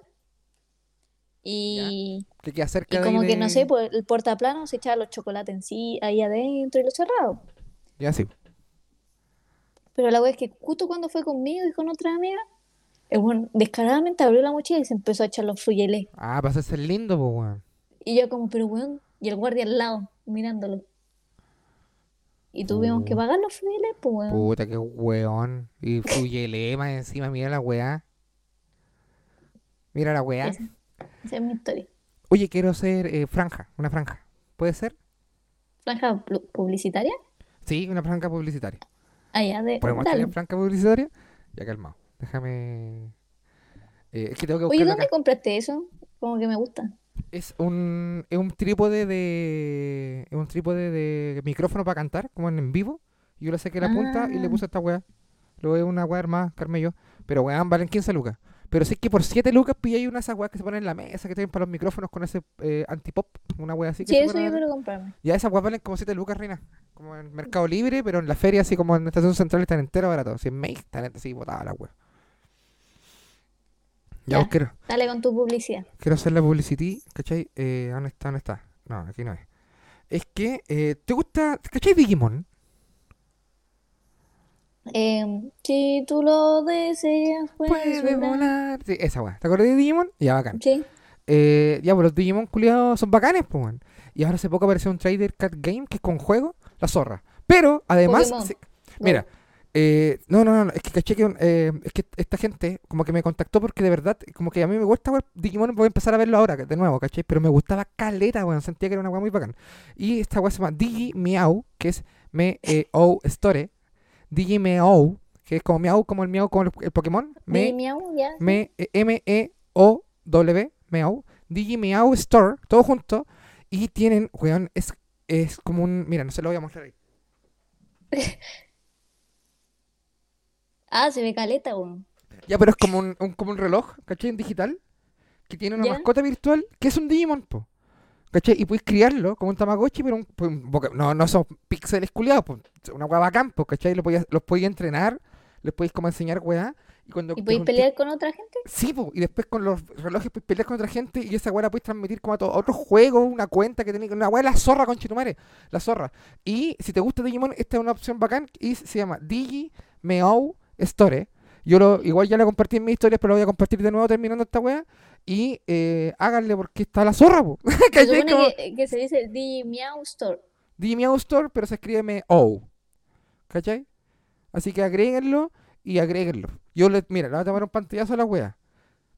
Y, que y de como que, de- no sé, pues el portaplano se echaba los chocolates en sí, ahí adentro y los cerraba. Ya sí. Pero la wea es que justo cuando fue conmigo y con otra amiga, el weón descaradamente abrió la mochila y se empezó a echar los fruyeles. Ah, vas a ser lindo, pues, weón. Y yo como, pero weón, y el guardia al lado, mirándolo. Y tuvimos que Uh. pagar los fruyeles, pues weón. Puta, qué weón. Y fluyele *laughs* más encima, mira la weá. Mira la weá. Esa, esa es mi historia. Oye, quiero hacer eh, franja, una franja. ¿Puede ser? ¿Franja pu- publicitaria? Sí, una franja publicitaria. Allá de. ¿Podemos dale. tener franja publicitaria? Ya calmado. Déjame. eh, es que tengo que Oye, ¿dónde acá. compraste eso? Como que me gusta. Es un, es un trípode de. Es un trípode de micrófono para cantar, como en, en vivo. Yo le saqué la punta y le Ah. puse esta weá. Luego es una weá armada, Carmello. Pero weón, valen 15 lucas. Pero sé que por 7 lucas pillé ahí una de esas weas que se ponen en la mesa, que tienen para los micrófonos con ese eh, antipop. Una wea así que Sí, eso yo quiero comprarme. Ya esas weas valen como 7 lucas, Reina. Como en Mercado Libre, pero en la feria, así como en Estación Central, están enteros baratos. Si en May, están así botadas las weas. Ya, Ya. pues quiero, Dale con tu publicidad. quiero hacer la publicity, ¿cachai? Eh, ¿Dónde está? ¿Dónde está? No, aquí no es. Es que, eh, ¿te gusta? ¿Cachai Digimon? Em, si tú lo deseas, puedes Puede volar. volar. Sí, esa wea. ¿Te acuerdas de Digimon? Ya, bacán. Sí. Eh, ya, pues los Digimon culiados son bacanes, pues, weón. Y ahora hace poco apareció un trader Cat Game que es con juego, la zorra. Pero, además, Pokémon. se- mira, eh, no, no, no, es que caché que, eh, es que esta gente como que me contactó porque de verdad, como que a mí me gusta weón, Digimon, voy a empezar a verlo ahora, de nuevo, caché, pero me gustaba caleta, weón, sentía que era una weá muy bacán. Y esta weá se llama Digi Meow, que es Me eh, O Store, Digi Meow, que es como Meow, como el Meow, como el, el Pokémon, Me miau, ya. me, eh, M-E-O-W, Meow, Digi Meow Store, todo junto. Y tienen, weón, es, es como un. Mira, no se lo voy a mostrar ahí. *laughs* Ah, se ve caleta, weón. Ya, pero es como un, un- como un reloj, ¿cachai? En digital. Que tiene una Ya. mascota virtual que es un Digimon, po. ¿Cachai? Y puedes criarlo como un Tamagotchi, pero un, pues, un no, no son píxeles culiados, pues. Una weá bacán, po, ¿cachai? Lo podías- los entrenar, les podéis como enseñar weá. Y cuando ¿Y podéis pelear con otra gente? Sí, po, y después con los relojes puedes pelear con otra gente y esa weá la puedes transmitir como a, a otro juego, una cuenta que tenés, una weá la zorra con Chitumare, la zorra. Y si te gusta Digimon, esta es una opción bacán y se llama Digi Meow Store. Yo lo, igual ya la compartí en mis historias, pero lo voy a compartir de nuevo terminando esta weá. Y eh, háganle porque está la zorra, po. *laughs* Se ¿Cachai? supone Como que, que se dice Meow Store. Store, pero se escribe M-O. ¿Cachai? Así que agréguenlo y agréguenlo. Yo le, mira, le voy a tomar un pantallazo a la wea.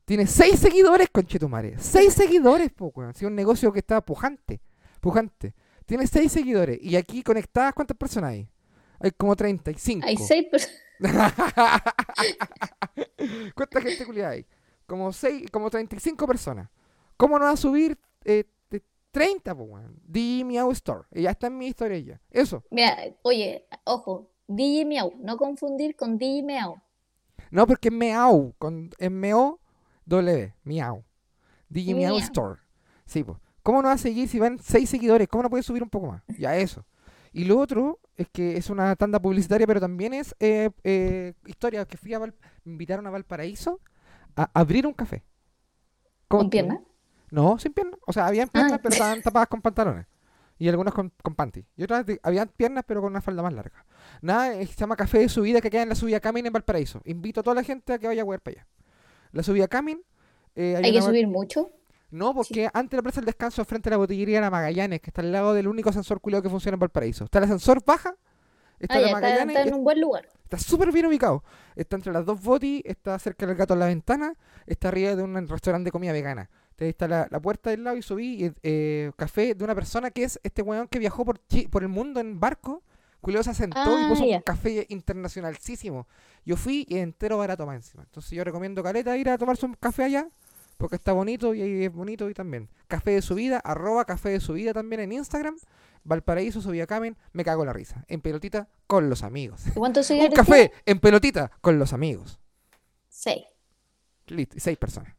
Tiene seis seguidores, conchetumare. Seis *laughs* seguidores, po, weón. Sí, un negocio que está pujante. Pujante. Tiene seis seguidores. Y aquí conectadas, ¿cuántas personas hay? Hay como 35. Hay seis personas. *laughs* ¿Cuánta gente culiada hay? Como, seis, como 35 personas. ¿Cómo no va a subir eh, de 30, po, weón? Store. Y ya está en mi historia ya. Eso. Mira, oye, ojo, Digi Meow, no confundir con Digi Meow. No, porque es Meow, con M-O-W, Meow. Digi Meow Meow. Store. Sí, pues. ¿Cómo no va a seguir si van 6 seguidores? ¿Cómo no puede subir un poco más? Ya eso. Y lo otro es que es una tanda publicitaria, pero también es eh, eh, historia que fui a Val- me invitaron a Valparaíso a abrir un café. ¿Con ¿Cómo? pierna? No, sin piernas. O sea, habían Ah. piernas, pero estaban tapadas con pantalones. Y algunas con, con panty. Y otras de- habían piernas, pero con una falda más larga. Nada, eh, se llama Café de Subida que queda en la Subida Camin en Valparaíso. Invito a toda la gente a que vaya a jugar para allá. La Subida Camin. eh, Hay que subir mucho. No, porque antes la Plaza del Descanso, frente a la botillería de la Magallanes, que está al lado del único ascensor culiado que funciona en Valparaíso. Está el ascensor baja, está Ah, la ya, está, Magallanes, está en un buen lugar. Está súper bien ubicado. Está entre las dos botis, está cerca del gato en la ventana, está arriba de un restaurante de comida vegana. Entonces está la, la puerta del lado y subí y, eh, café de una persona que es este weón que viajó por, por el mundo en barco. Culeo se asentó y Ah, puso un café internacionalísimo. Yo fui y entero barato más encima. Entonces yo recomiendo Caleta ir a tomarse un café allá. Porque está bonito y es bonito y también. Café de subida, arroba café de subida también en Instagram. Valparaíso, subida Camen, me cago en la risa. En pelotita con los amigos. ¿Y ¿Cuántos *laughs* Un café en pelotita con los amigos. Seis. Listo, seis personas.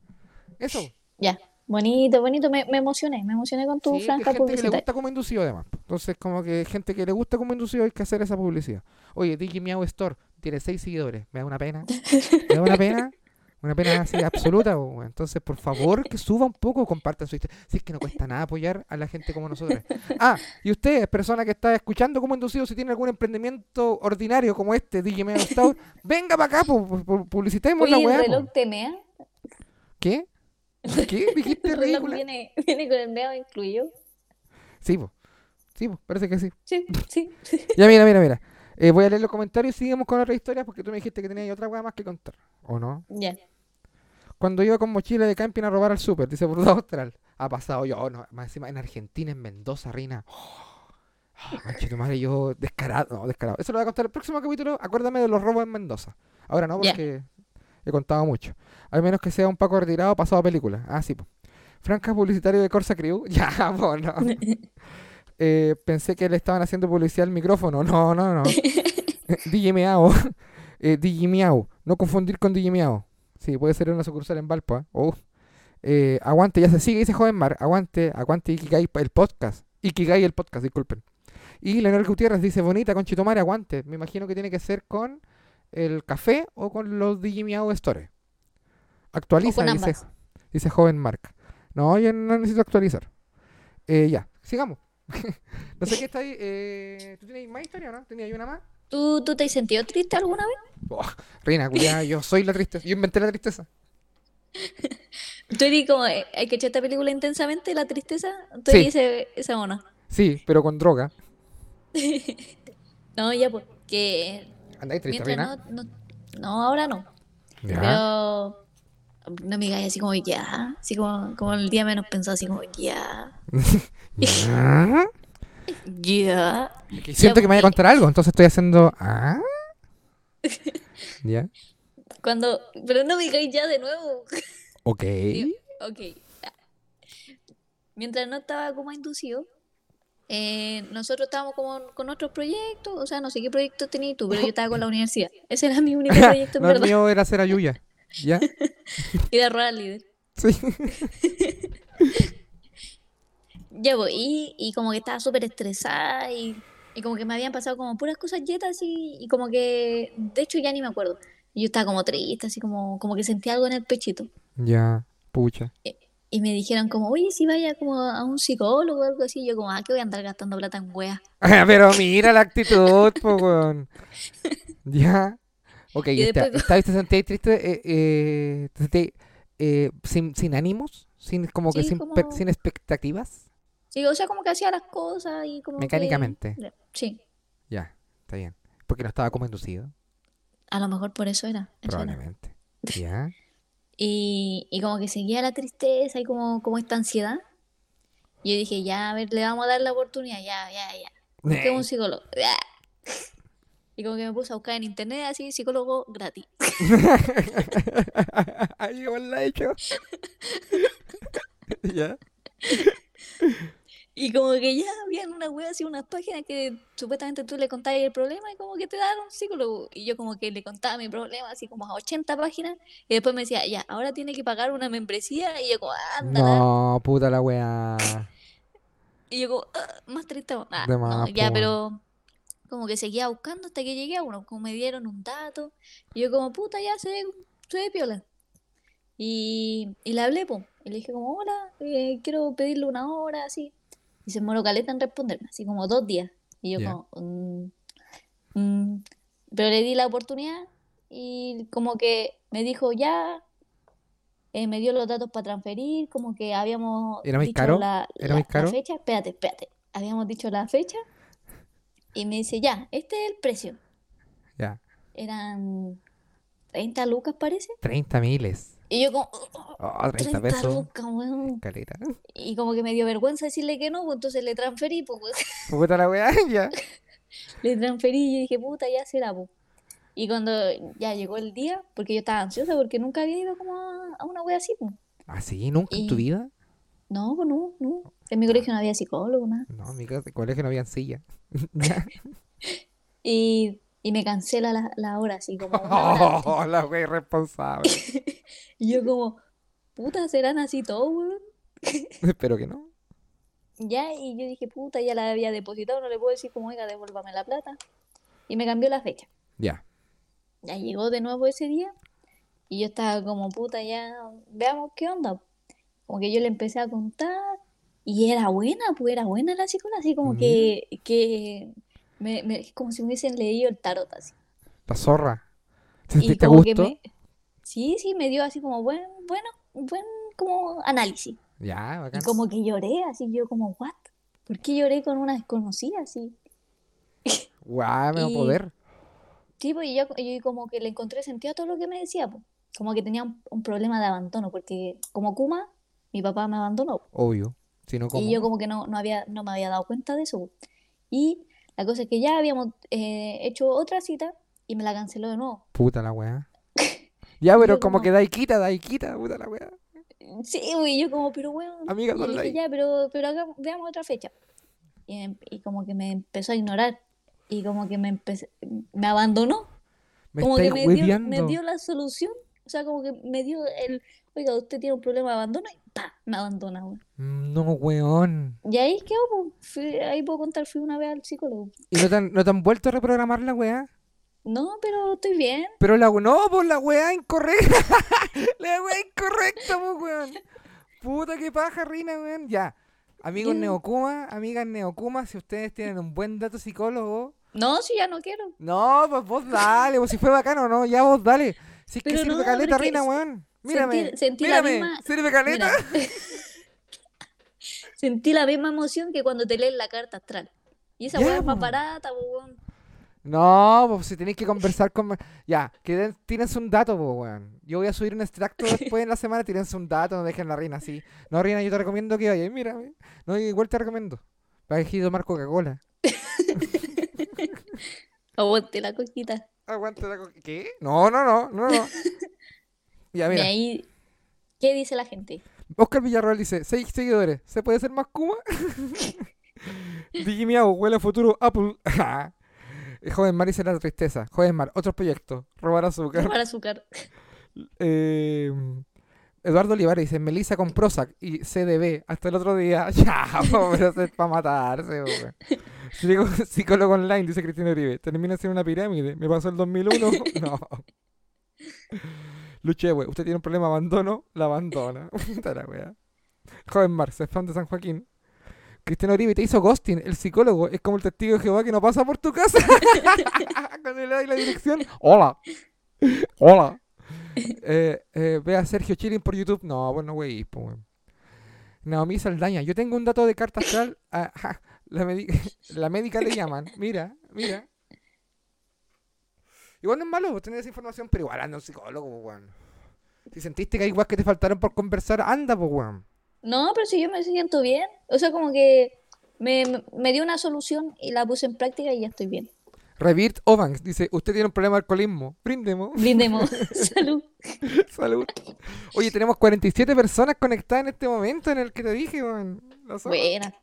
Eso. Ya. Bonito, bonito. Me, me emocioné. Me emocioné con tu Sí, franja gente que le gusta como inducido además. Entonces, como que gente que le gusta como inducido hay que hacer esa publicidad. Oye, DJ Miau Store tiene seis seguidores. Me da una pena. *laughs* Me da una pena. Una pena así *laughs* absoluta. Entonces, por favor, que suba un poco, compartan su historia. Si es que no cuesta nada apoyar a la gente como nosotros. Ah, y usted, persona que está escuchando como inducido, si tiene algún emprendimiento ordinario como este, DJ Store, venga para acá, publicitemos la weá. reloj mea. ¿Qué? ¿Qué? *laughs* ¿Dijiste ridícula? viene, viene con el meo incluido. Sí, po. Sí, po, parece que sí. Sí, sí. Ya, mira, mira, mira. Eh, voy a leer los comentarios y seguimos con otra historia porque tú me dijiste que tenías otra weá más que contar. ¿O no? Ya. Cuando iba con mochila de camping a robar al súper, dice Bruno Austral. Ha pasado yo, no, más encima en Argentina, en Mendoza, Rina. Oh, madre, yo descarado, no, descarado. Eso lo voy a contar el próximo capítulo. Acuérdame de los robos en Mendoza. Ahora no, porque he contado mucho. Al menos que sea un Paco retirado pasado a película. Ah, sí, po. Franca publicitario de Corsa Crew. *laughs* Ya, bueno. *laughs* Eh, pensé que le estaban haciendo publicidad al micrófono. *laughs* No, no, no. *laughs* DJ Miau. *laughs* Eh, DJ. No confundir con DJ Miau. Sí, puede ser una sucursal en Valpo. ¿eh? Oh. Eh, aguante, ya se sigue, dice Joven Mar. Aguante, aguante Ikigai el podcast. Ikigai el podcast, disculpen. Y Leonel Gutiérrez dice, bonita, con Chitomare, aguante. Me imagino que tiene que ser con el café o con los DJ Miau Store. Actualiza, dice, dice Joven Mark. No, yo no necesito actualizar. Eh, ya, sigamos. *laughs* no sé qué está ahí. Eh, ¿Tú tienes más historia o no? ¿Tenías una más? ¿Tú, ¿Tú te has sentido triste alguna vez? Oh, Reina, *laughs* yo soy la tristeza. Yo inventé la tristeza. Tú eres como, eh, hay que echar esta película intensamente, la tristeza. Tú Sí. eres esa ona. Sí, pero con droga. *laughs* No, ya, pues, que Andáis triste, mientras Reina. no, no, no, ahora no. Ya. Pero no me digas así como ya, así como, como el día menos pensado, así como ya, *laughs* Siento que me vaya a contar algo, entonces estoy haciendo. ¿Ah? *laughs* ¿Ya? Cuando, pero no me digas ya de nuevo. Ok. Mientras no estaba como inducido, eh, nosotros estábamos como con otros proyectos, o sea, no sé qué proyecto tenías tú, pero yo estaba con la universidad. Ese era mi único *laughs* proyecto, en No, el verdad. mío era hacer ayuya. ¿Ya? Y de rural líder. Sí. Ya, pues, y, y como que estaba súper estresada y, y como que me habían pasado como puras cosas yetas y, y como que, de hecho ya ni me acuerdo. Y yo estaba como triste, así como, como que sentía algo en el pechito. Ya, pucha. Y me dijeron como, oye, si vaya como a un psicólogo o algo así. Yo como, ah, que voy a andar gastando plata en weas. *laughs* Pero mira la actitud, po, weón. *laughs* Ya. Ok, Y esta, después- te sentías triste, eh, eh, te sentías, eh, sin, sin ánimos, sin como que sin, como- sin expectativas. Sí, o sea, como que hacía las cosas y como que- Mecánicamente. Sí, Ya, está bien. Porque no estaba como inducido, a lo mejor por eso era. eso era. probablemente. *laughs* Ya. Y, y como que seguía la tristeza y como, como esta ansiedad. Y yo dije, ya, a ver, le vamos a dar la oportunidad, ya, ya, ya. Busqué un *laughs* psicólogo. Y como que me puse a buscar en internet así, psicólogo gratis. *laughs* Ay, igual la he hecho. ya. Y como que ya habían una wea así, unas páginas que supuestamente tú le contabas el problema y como que te daban un psicólogo. Y yo como que le contaba mi problema así como a 80 páginas. Y después me decía, ya, ahora tiene que pagar una membresía. Y yo como, anda. No, puta la weá. *laughs* Y yo como, "Ah", más triste. Ah, De no, más, ya, pero como que seguía buscando hasta que llegué a uno. Como me dieron un dato. Y yo como, puta, ya se ve, se ve piola. Y, y le hablé, po. Y le dije como, hola, eh, quiero pedirle una hora, así. Y se demoró caleta en responderme, así como dos días. Y yo como, "Mm, mm". pero le di la oportunidad y como que me dijo ya, eh, me dio los datos para transferir, como que habíamos ¿Era muy dicho caro? la, ¿Era la- muy la caro? fecha, espérate, espérate, habíamos dicho la fecha y me dice ya, este es el precio. Ya. Eran 30 lucas parece. 30 miles. Y yo como, Oh, 30 30 pesos. lucas, weón. Caleta. Y como que me dio vergüenza decirle que no, pues entonces le transferí, pues weón. *laughs* Puta la weá, *laughs* ya. le transferí y yo dije, puta, ya será, pues. Y cuando ya llegó el día, porque yo estaba ansiosa porque nunca había ido como a, a una wea así, pues. ¿Así? ¿Nunca en tu vida? No, pues no, no. En mi colegio no había psicólogo, nada. No, en mi colegio no había silla. *laughs* Y, y me cancela la, la hora, así como. *laughs* Oh, la wea irresponsable. *laughs* Y yo como, puta, serán así todos, weón. *laughs* Espero que no. Ya, y yo dije, puta, ya la había depositado, no le puedo decir como, oiga, devuélvame la plata. Y me cambió la fecha. Ya. Ya llegó de nuevo ese día y yo estaba como, puta, ya veamos qué onda. Como que yo le empecé a contar y era buena, pues era buena la psicóloga, así como que, que me, me- es como si me hubiesen leído el tarot así. La zorra. ¿Te Y sentiste a gusto? me, sí, sí, me dio así como buen, bueno, buen como análisis. Ya, Y bacán. como que lloré, así yo como, what? ¿Por qué lloré con una desconocida así? *laughs* Guau, me va a y- poder. Sí, pues y yo, yo como que le encontré sentido a todo lo que me decía, pues. Como que tenía un, un problema de abandono, porque como Kuma, mi papá me abandonó. Obvio. Si no, como. Y yo como que no, no había, no me había dado cuenta de eso. Y la cosa es que ya habíamos eh, hecho otra cita y me la canceló de nuevo. Puta la weá. *laughs* Ya, pero como como- que da y quita, da y quita, puta la weá. Sí, güey, yo como, pero bueno. Amiga, Y dije, ya, pero, pero haga- veamos otra fecha. Y, em- y como que me empezó a ignorar. Y como que me empecé, me abandonó. Me como que me dio, me dio la solución. O sea, como que me dio el, oiga, usted tiene un problema de abandono y pa, me abandona, güey. Mm, No, weón. Y ahí quedó, pues, fui- ahí puedo contar, fui una vez al psicólogo. ¿Y no te han, no te han vuelto a reprogramar la weá? No, pero estoy bien. Pero la no, pues la weá incorrecta. *laughs* la weá incorrecta, pues weón. Puta que paja, Rina, weón. Ya. Amigos Ya. Neocuma, amigas Neocuma, si ustedes tienen un buen dato psicólogo. No, si ya no quiero. No, pues vos dale, pues si fue bacano, no, ya vos dale. Si es que Pero sirve no, caleta, pero es que Rina, weón. Mírame, sentí- sentí la misma- sirve caleta. *laughs* Sentí la misma emoción que cuando te leen la carta astral. Y esa weá es más barata, weón. No, pues si tenéis que conversar con... Ya, que tírense un dato, pues, weón. Yo voy a subir un extracto *laughs* después en la semana, tírense un dato, no dejen la Rina así. No, Rina, yo te recomiendo que vayas, mírame. No, igual te recomiendo. Para que tomar Coca-Cola. *laughs* Aguante la coquita. Aguante la coca ¿Qué? No, no, no, no, no. Ya, mira. ahí, ¿qué dice la gente? Oscar Villarroel dice, seis seguidores, ¿se puede ser más Kuma? *laughs* Digi Miau, huele a futuro Apple. *laughs* Eh, Joven Mar dice la tristeza. Joven Mar, otros proyectos. Robar azúcar. Para azúcar. *laughs* Eh, Eduardo Olivares dice, Melissa con Prozac y CDB hasta el otro día. Ya, pero es para matarse. psicólogo online, dice Cristina Uribe. Termina siendo una pirámide. Me pasó el 2001. No. Luchehue, usted tiene un problema de abandono, la abandona. *laughs* Puta la wea. Joven Marce, fan de San Joaquín. Cristiano Uribe te hizo ghosting, el psicólogo. Es como el testigo de Jehová que no pasa por tu casa. Cuando le das la dirección. Hola. Hola. *laughs* Eh, eh, ve a Sergio Chilin por YouTube. No, bueno, güey. pues. Naomi Saldaña. Yo tengo un dato de carta astral. Ah, ja, la, *laughs* la médica le llaman. Mira, mira. Igual no es malo tener esa información, pero igual anda un psicólogo, weón. Si sentiste que hay igual que te faltaron por conversar, anda, pues, weón. No, pero si yo me siento bien. O sea, como que me, me- dio una solución y la puse en práctica y ya estoy bien. Revirt Ovanks dice, usted tiene un problema de alcoholismo. Brindemos. *laughs* Brindemos. Salud. Salud. Oye, tenemos 47 personas conectadas en este momento en el que te dije, weón. Buena.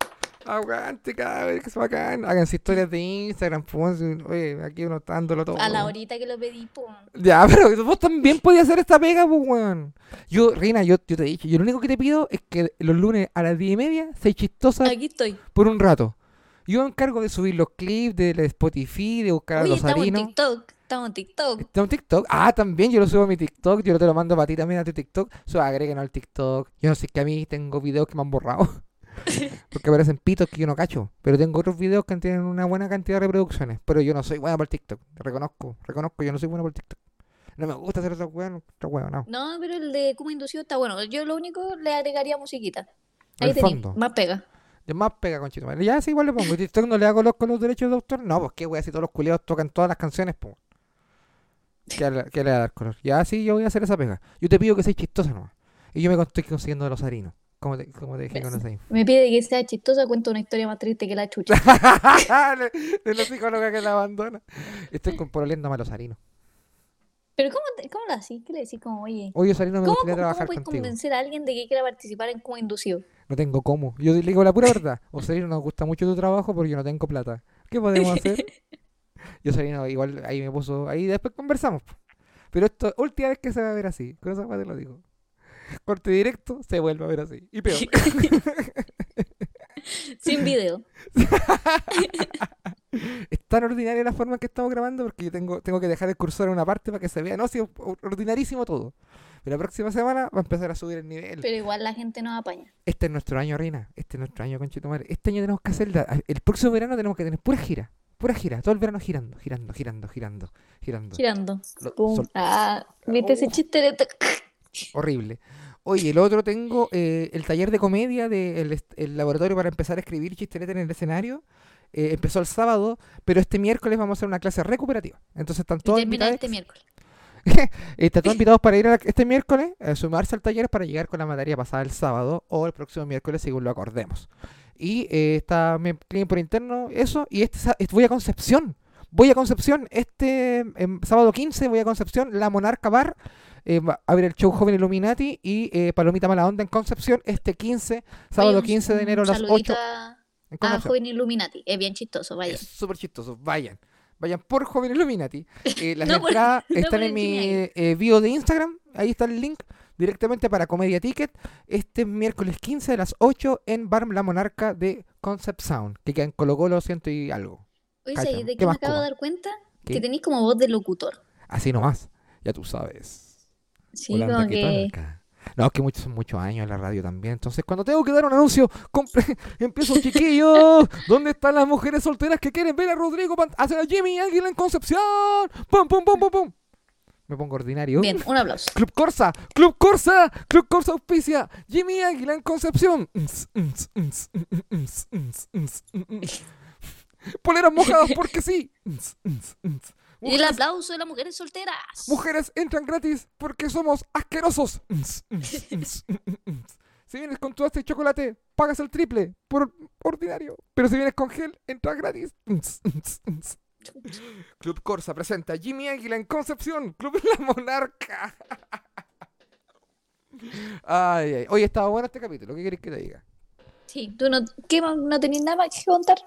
Aguante, cabrón, que es bacán. Háganse historias de Instagram, pues, Oye, aquí uno está dándolo todo. A la horita que lo pedí, pum. Ya, *laughs* pero vos también podías hacer esta pega, pues, weón. Yo, Reina, yo, yo te he dicho, yo lo único que te pido es que los lunes a las 10 y media seas chistosa Aquí estoy. por un rato. Yo me encargo de subir los clips de Spotify, de buscar a Oye, los estamos en. TikTok. Estamos en TikTok. ¿Está en TikTok? Ah, también yo lo subo a mi TikTok. Yo te lo mando para ti también a tu TikTok. So, agreguen al TikTok. Yo no sé que a mí tengo videos que me han borrado. *laughs* *laughs* Porque aparecen pitos que yo no cacho. Pero tengo otros videos que tienen una buena cantidad de reproducciones. Pero yo no soy buena por TikTok. Reconozco, reconozco, yo no soy buena por TikTok. No me gusta hacer esa weá, otra weá, no. No, pero el de cómo inducido está bueno. Yo lo único le agregaría musiquita. Ahí El fondo. más pega. Yo más pega con Chito Ya sí, igual le pongo. ¿Y TikTok no le hago los, con los derechos de autor? No, pues qué weá, si todos los culiados tocan todas las canciones, pues. *laughs* ¿Qué, le- qué le va a dar color? Ya sí, yo voy a hacer esa pega. Yo te pido que seas chistosa nomás. Y yo me estoy consiguiendo de los harinos. Como te, como te dije con ese *laughs* Me pide que sea chistosa, cuento una historia más triste que la chucha. *laughs* de, la psicóloga que la abandona. Estoy con pololeando a los harinos. Pero ¿cómo, te- cómo lo así? ¿Qué le decís? Como, oye, Oye, Sarino, me ¿cómo, gustaría cómo trabajar puedes contigo. convencer a alguien de que quiera participar en cómo inducido? No tengo cómo. Yo le digo la pura verdad. O Sarino, nos gusta mucho tu trabajo porque yo no tengo plata. ¿Qué podemos *laughs* hacer? Yo, Sarino, igual ahí me puso. Ahí después conversamos. Pero esto, última vez que se va a ver así. Con esa parte te lo digo. Corte directo, se vuelve a ver así. Y peor. *laughs* Sin video. *laughs* es tan ordinaria la forma en que estamos grabando porque yo tengo, tengo que dejar el cursor en una parte para que se vea. No, sí, ordinarísimo todo. Pero la próxima semana va a empezar a subir el nivel. Pero igual la gente nos apaña. Este es nuestro año, Reina. Este es nuestro año, conchetumare. Este año tenemos que hacer. la- el próximo verano tenemos que tener pura gira. Pura gira. Todo el verano girando, girando, girando, girando, girando. Girando. Lo- sol- Ah, ¿viste ese Oh. chiste? de Horrible. Oye, el otro tengo eh, el taller de comedia del el laboratorio para empezar a escribir chistelete en el escenario. Eh, empezó el sábado, pero este miércoles vamos a hacer una clase recuperativa. Entonces están todos invitados. este miércoles. *laughs* Están todos invitados para ir a la- este miércoles, a sumarse al taller para llegar con la materia pasada el sábado o el próximo miércoles, según lo acordemos. Y eh, está, me escriben por interno eso. Y este, voy a Concepción. Voy a Concepción. Este em, sábado 15 voy a Concepción. La Monarca Bar. Eh, va a ver el show Joven Illuminati y eh, Palomita Mala Onda en Concepción. Este 15, sábado un- 15 de enero a las saludito 8 a-. Joven Illuminati. Es bien chistoso, vaya. Es súper chistoso. Vayan. Vayan por Joven Illuminati. *laughs* Eh, las No entradas *laughs* están en mi eh, bio de Instagram. Ahí está el link directamente para Comedia Ticket. Este miércoles 15 a las 8 en Bar La Monarca de Concept Sound. Que queda en Colo Colo, ciento y algo. Oye, Cacha, ¿sabes de ¿qué me acabo de dar cuenta? ¿Qué? Que tenéis como voz de locutor. Así nomás. Ya tú sabes. Sí, Holanda como que. No, es que muchos son muchos años en la radio también. Entonces, cuando tengo que dar un anuncio, *laughs* empiezo chiquillos. ¿Dónde están las mujeres solteras que quieren ver a Rodrigo hacer a Jimmy Águila en Concepción? ¡Pum, pum, pum, pum, pum! Me pongo ordinario. Bien, un aplauso. Club Corsa, Club Corsa, Club Corsa auspicia, Jimmy Águila en Concepción. Poleras mojadas porque sí. Y el aplauso de las mujeres solteras. Mujeres entran gratis porque somos asquerosos. Si vienes con todo este chocolate, pagas el triple por ordinario. Pero si vienes con gel, entras gratis. Club Corsa presenta Jimmy Águila en Concepción. Club La Monarca. Ay, ay. Hoy estaba bueno este capítulo. ¿Qué querés que te diga? Sí, tú no, ¿qué? ¿No tenías nada más que contar?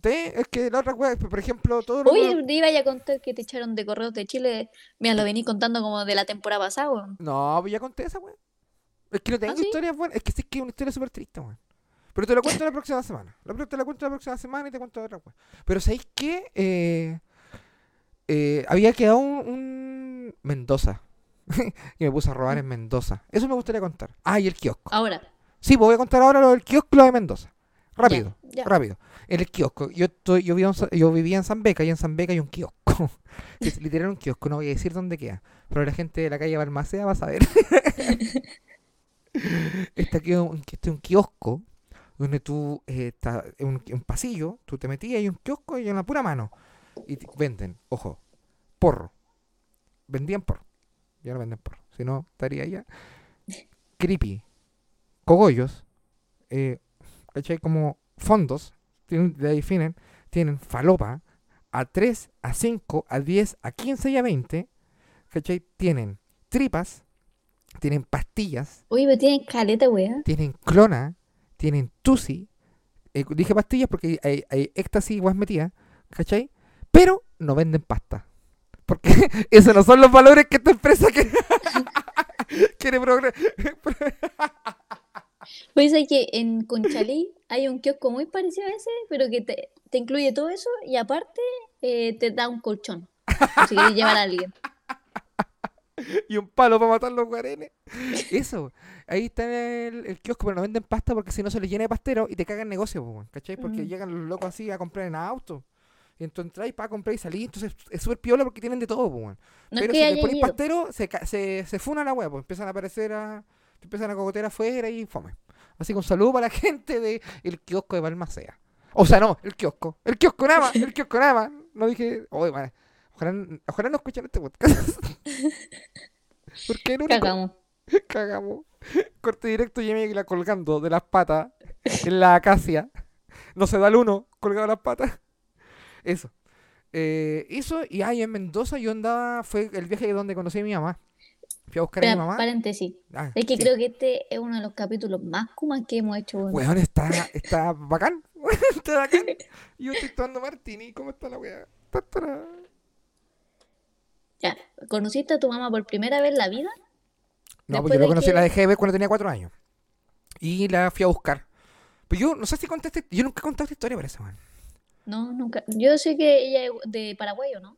Te- Es que la otra wea, por ejemplo, todo lo Oye, te iba a contar que te echaron de correos de Chile. Mira, lo vení contando como de la temporada pasada, weón. No, pues ya conté esa, weón. Es que no tengo ¿Ah, sí? historias buenas. Es que sí que es una historia súper triste, weón. Pero te lo cuento la próxima semana. La, te la cuento la próxima semana y te cuento otra, weón. Pero ¿sabéis qué? Eh, eh, había quedado un, un Mendoza. *laughs* y me puse a robar en Mendoza. Eso me gustaría contar. Ah, y el kiosco. Ahora. Sí, pues voy a contar ahora lo del kiosco lo de Mendoza. Rápido, rápido. En el kiosco. Yo, estoy, yo, vivía en, yo vivía en San Beca y en San Beca hay un kiosco. *laughs* es literal un kiosco, no voy a decir dónde queda. Pero la gente de la calle Balmaceda va a saber. *laughs* este aquí es un, este es un kiosco donde tú eh, está en un, un pasillo, tú te metías y un kiosco y en la pura mano. Y te- venden, ojo, porro. Vendían porro. Ya no venden porro. Si no, estaría ya. Creepy. Cogollos. Eh, ¿Cachai? Como fondos. Tienen, de ahí definen. Tienen falopa. A 3, a 5, a 10, a 15 y a 20. ¿Cachai? Tienen tripas. Tienen pastillas. Oye, pero tienen caleta, weón. Tienen clona. Tienen tusi. Eh, dije pastillas porque hay, hay éxtasis y guas metidas. ¿Cachai? Pero no venden pasta. Porque *laughs* esos no son los valores que esta empresa *laughs* quiere, quiere progre- *laughs* Pues hay que en Conchalí hay un kiosco muy parecido a ese, pero que te, te incluye todo eso y aparte eh, te da un colchón. Si quieres llevar a alguien. *laughs* y un palo para matar los guarenes. Eso. Ahí está el, el kiosco, pero no venden pasta porque si no se les llena de pastero y te cagan el negocio, po, ¿cachai? Porque Mm. llegan los locos así a comprar en auto. Y entonces entras para comprar y salir. Entonces es súper piola porque tienen de todo, po. No Pero si le ido. pastero, se, se, se funa la wea, pues empiezan a aparecer a. te empiezan a cogotear afuera y fome. Así que un saludo para la *laughs* gente de el kiosco de Balmacea. O sea, no, el kiosco. El kiosco nada más, el kiosco nada más. No dije. Oye, man, ojalá, ojalá no escuchen este podcast. *laughs* Porque el único. Cagamos. *laughs* Cagamos. Corte directo y la colgando de las patas en la acacia. No se da el uno colgado de las patas. Eso. Eh, eso, y ahí en Mendoza yo andaba, fue el viaje donde conocí a mi mamá. Fui a buscar a mi mamá. paréntesis. Ah, Es que sí. creo que este es uno de los capítulos más kumas que hemos hecho. weón. Está, *laughs* está bacán. *laughs* está bacán. Yo estoy tomando martini. ¿Cómo está la weá? Ya, ¿conociste a tu mamá por primera vez en la vida? No, porque yo la conocí, que- la dejé de ver cuando tenía cuatro años. Y la fui a buscar. Pero yo no sé si contaste, yo nunca he contado esta historia, parece, weón. No, nunca. Yo sé que ella es de Paraguay, ¿o no?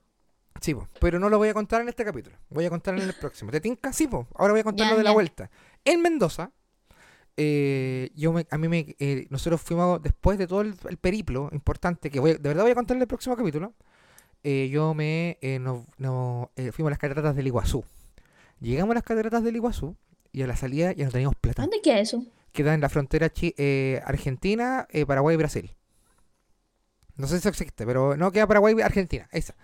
Sí, po, pero no lo voy a contar en este capítulo. Voy a contar en el próximo. ¿Te tinca? Sí, po. Ahora voy a contar lo de la vuelta. En Mendoza, eh, yo me- a mí me, eh, nosotros fuimos, después de todo el, el periplo importante, que voy, de verdad voy a contar en el próximo capítulo, eh, yo me, eh, nos- nos, eh, fuimos a las cataratas del Iguazú. Llegamos a las cataratas del Iguazú y a la salida ya no teníamos plata. ¿Dónde queda eso? Queda en la frontera chi- eh, Argentina, eh, Paraguay y Brasil. No sé si eso existe, pero no queda Paraguay y Argentina. Esa.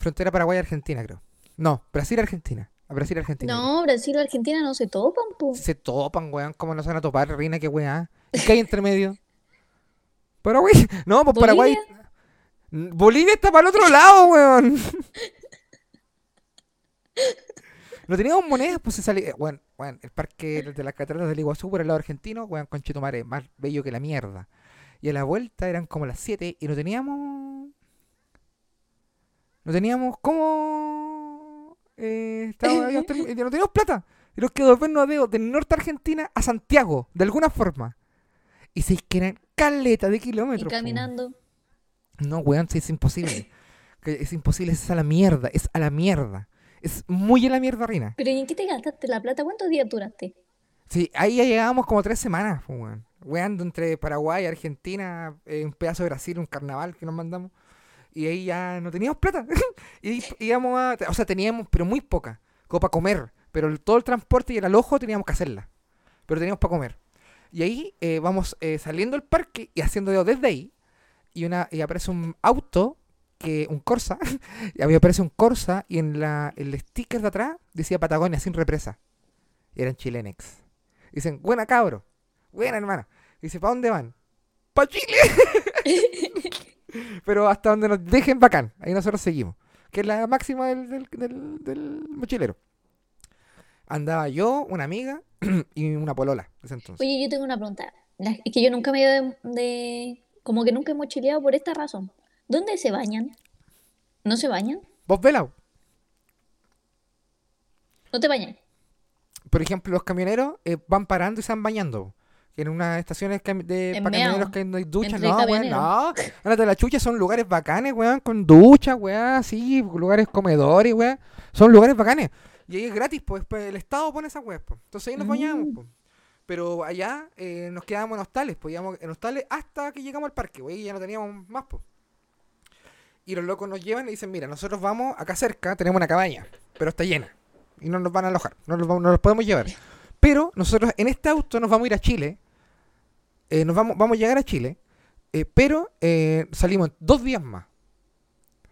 Frontera Paraguay-Argentina, creo. No, Brasil-Argentina. A Brasil-Argentina. No, Brasil y Argentina no se topan, po. Se topan, weón. ¿Cómo no se van a topar, Reina? ¿Qué weá? ¿Y qué hay entre medio? *laughs* Paraguay. No, pues Paraguay. Bolivia está para el otro lado, weón. No teníamos monedas, pues se salía. Weón, weón, el parque de las cataratas del Iguazú por el lado argentino, weón, con Chetumare, más bello que la mierda. Y a la vuelta eran como las 7 y no teníamos. No teníamos cómo. Eh, estábamos- *laughs* no teníamos plata. Y nos quedó vernos de, del norte de Argentina a Santiago, de alguna forma. Y se que eran caleta de kilómetros. caminando. No, weón, sí, es imposible. *coughs* Es imposible, es a la mierda, es a la mierda. Es muy a la mierda, Rina. ¿Pero y en qué te gastaste la plata? ¿Cuántos días duraste? Sí, ahí ya llegábamos como tres semanas, weón. Weando entre Paraguay, Argentina, eh, un pedazo de Brasil, un carnaval que nos mandamos. Y ahí ya no teníamos plata. *laughs* y íbamos a. O sea, teníamos, pero muy poca. Como para comer. Pero todo el transporte y el alojo teníamos que hacerla. Pero teníamos para comer. Y ahí eh, vamos eh, saliendo del parque y haciendo dedo desde ahí. Y, una, y aparece un auto, que un Corsa. *laughs* y ahí aparece un Corsa y en la, el sticker de atrás decía Patagonia sin represa. Y eran chilenex. Dicen, buena cabro. Buena hermana. Dice, ¿para dónde van? ¡Pa Chile! *laughs* *laughs* Pero hasta donde nos dejen bacán. Ahí nosotros seguimos. Que es la máxima del, del, del- del mochilero. Andaba yo, una amiga *clears throat* y una polola. ese entonces. Oye, yo tengo una pregunta. La- Es que yo nunca me he ido de, de- Como que nunca he mochileado por esta razón. ¿Dónde se bañan? ¿No se bañan? ¿Vos velao? ¿No te bañas? Por ejemplo, los camioneros eh, van parando y se van bañando. En unas estaciones de En para camioneros que no hay duchas. No, weón, no. Ándate a la chucha, son lugares bacanes, weón, con duchas, weón, así, lugares comedores, weón. Son lugares bacanes. Y ahí es gratis, pues, pues, el Estado pone esas weas, pues. Entonces ahí nos bañamos, Mm. pues. Pero allá eh, nos quedábamos en hostales, pues íbamos en hostales hasta que llegamos al parque, güey, y ya no teníamos más, pues. Y los locos nos llevan y dicen, mira, nosotros vamos acá cerca, tenemos una cabaña, pero está llena. Y no nos van a alojar, no los, vamos- no los podemos llevar. *laughs* Pero nosotros en este auto nos vamos a ir a Chile, eh, nos vamos, vamos a llegar a Chile, eh, pero eh, salimos dos días más.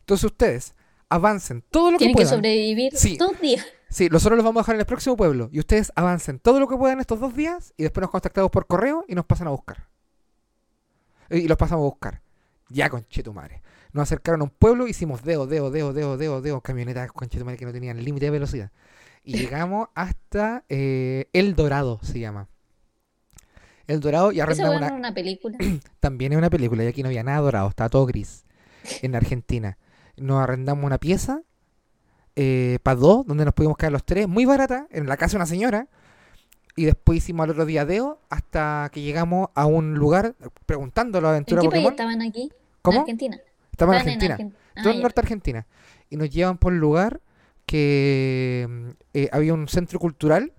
Entonces ustedes avancen todo lo que Tienen que puedan. sobrevivir Sí. dos días. Sí, nosotros los vamos a dejar en el próximo pueblo. Y ustedes avancen todo lo que puedan estos dos días y después nos contactamos por correo y nos pasan a buscar. Y los pasamos a buscar. Ya, conchetumare. Nos acercaron a un pueblo, hicimos deo, deo, deo, deo, deo, deo, camionetas conchetumare que no tenían límite de velocidad. Y *laughs* llegamos hasta eh, El Dorado, se llama. El Dorado y arrendamos una, una película. *clears throat* también es una película y aquí no había nada dorado, estaba todo gris en Argentina. Nos arrendamos una pieza para dos, donde nos pudimos quedar los tres, muy barata, en la casa de una señora. Y después hicimos al otro día deo hasta que llegamos a un lugar preguntando la ¿En aventura qué país Pokémon. estaban aquí? ¿Cómo? En Argentina. Estamos en Estaban Argentina. Argen- Ah, todo ya. norte de Argentina. Y nos llevan por un lugar que eh, había un centro cultural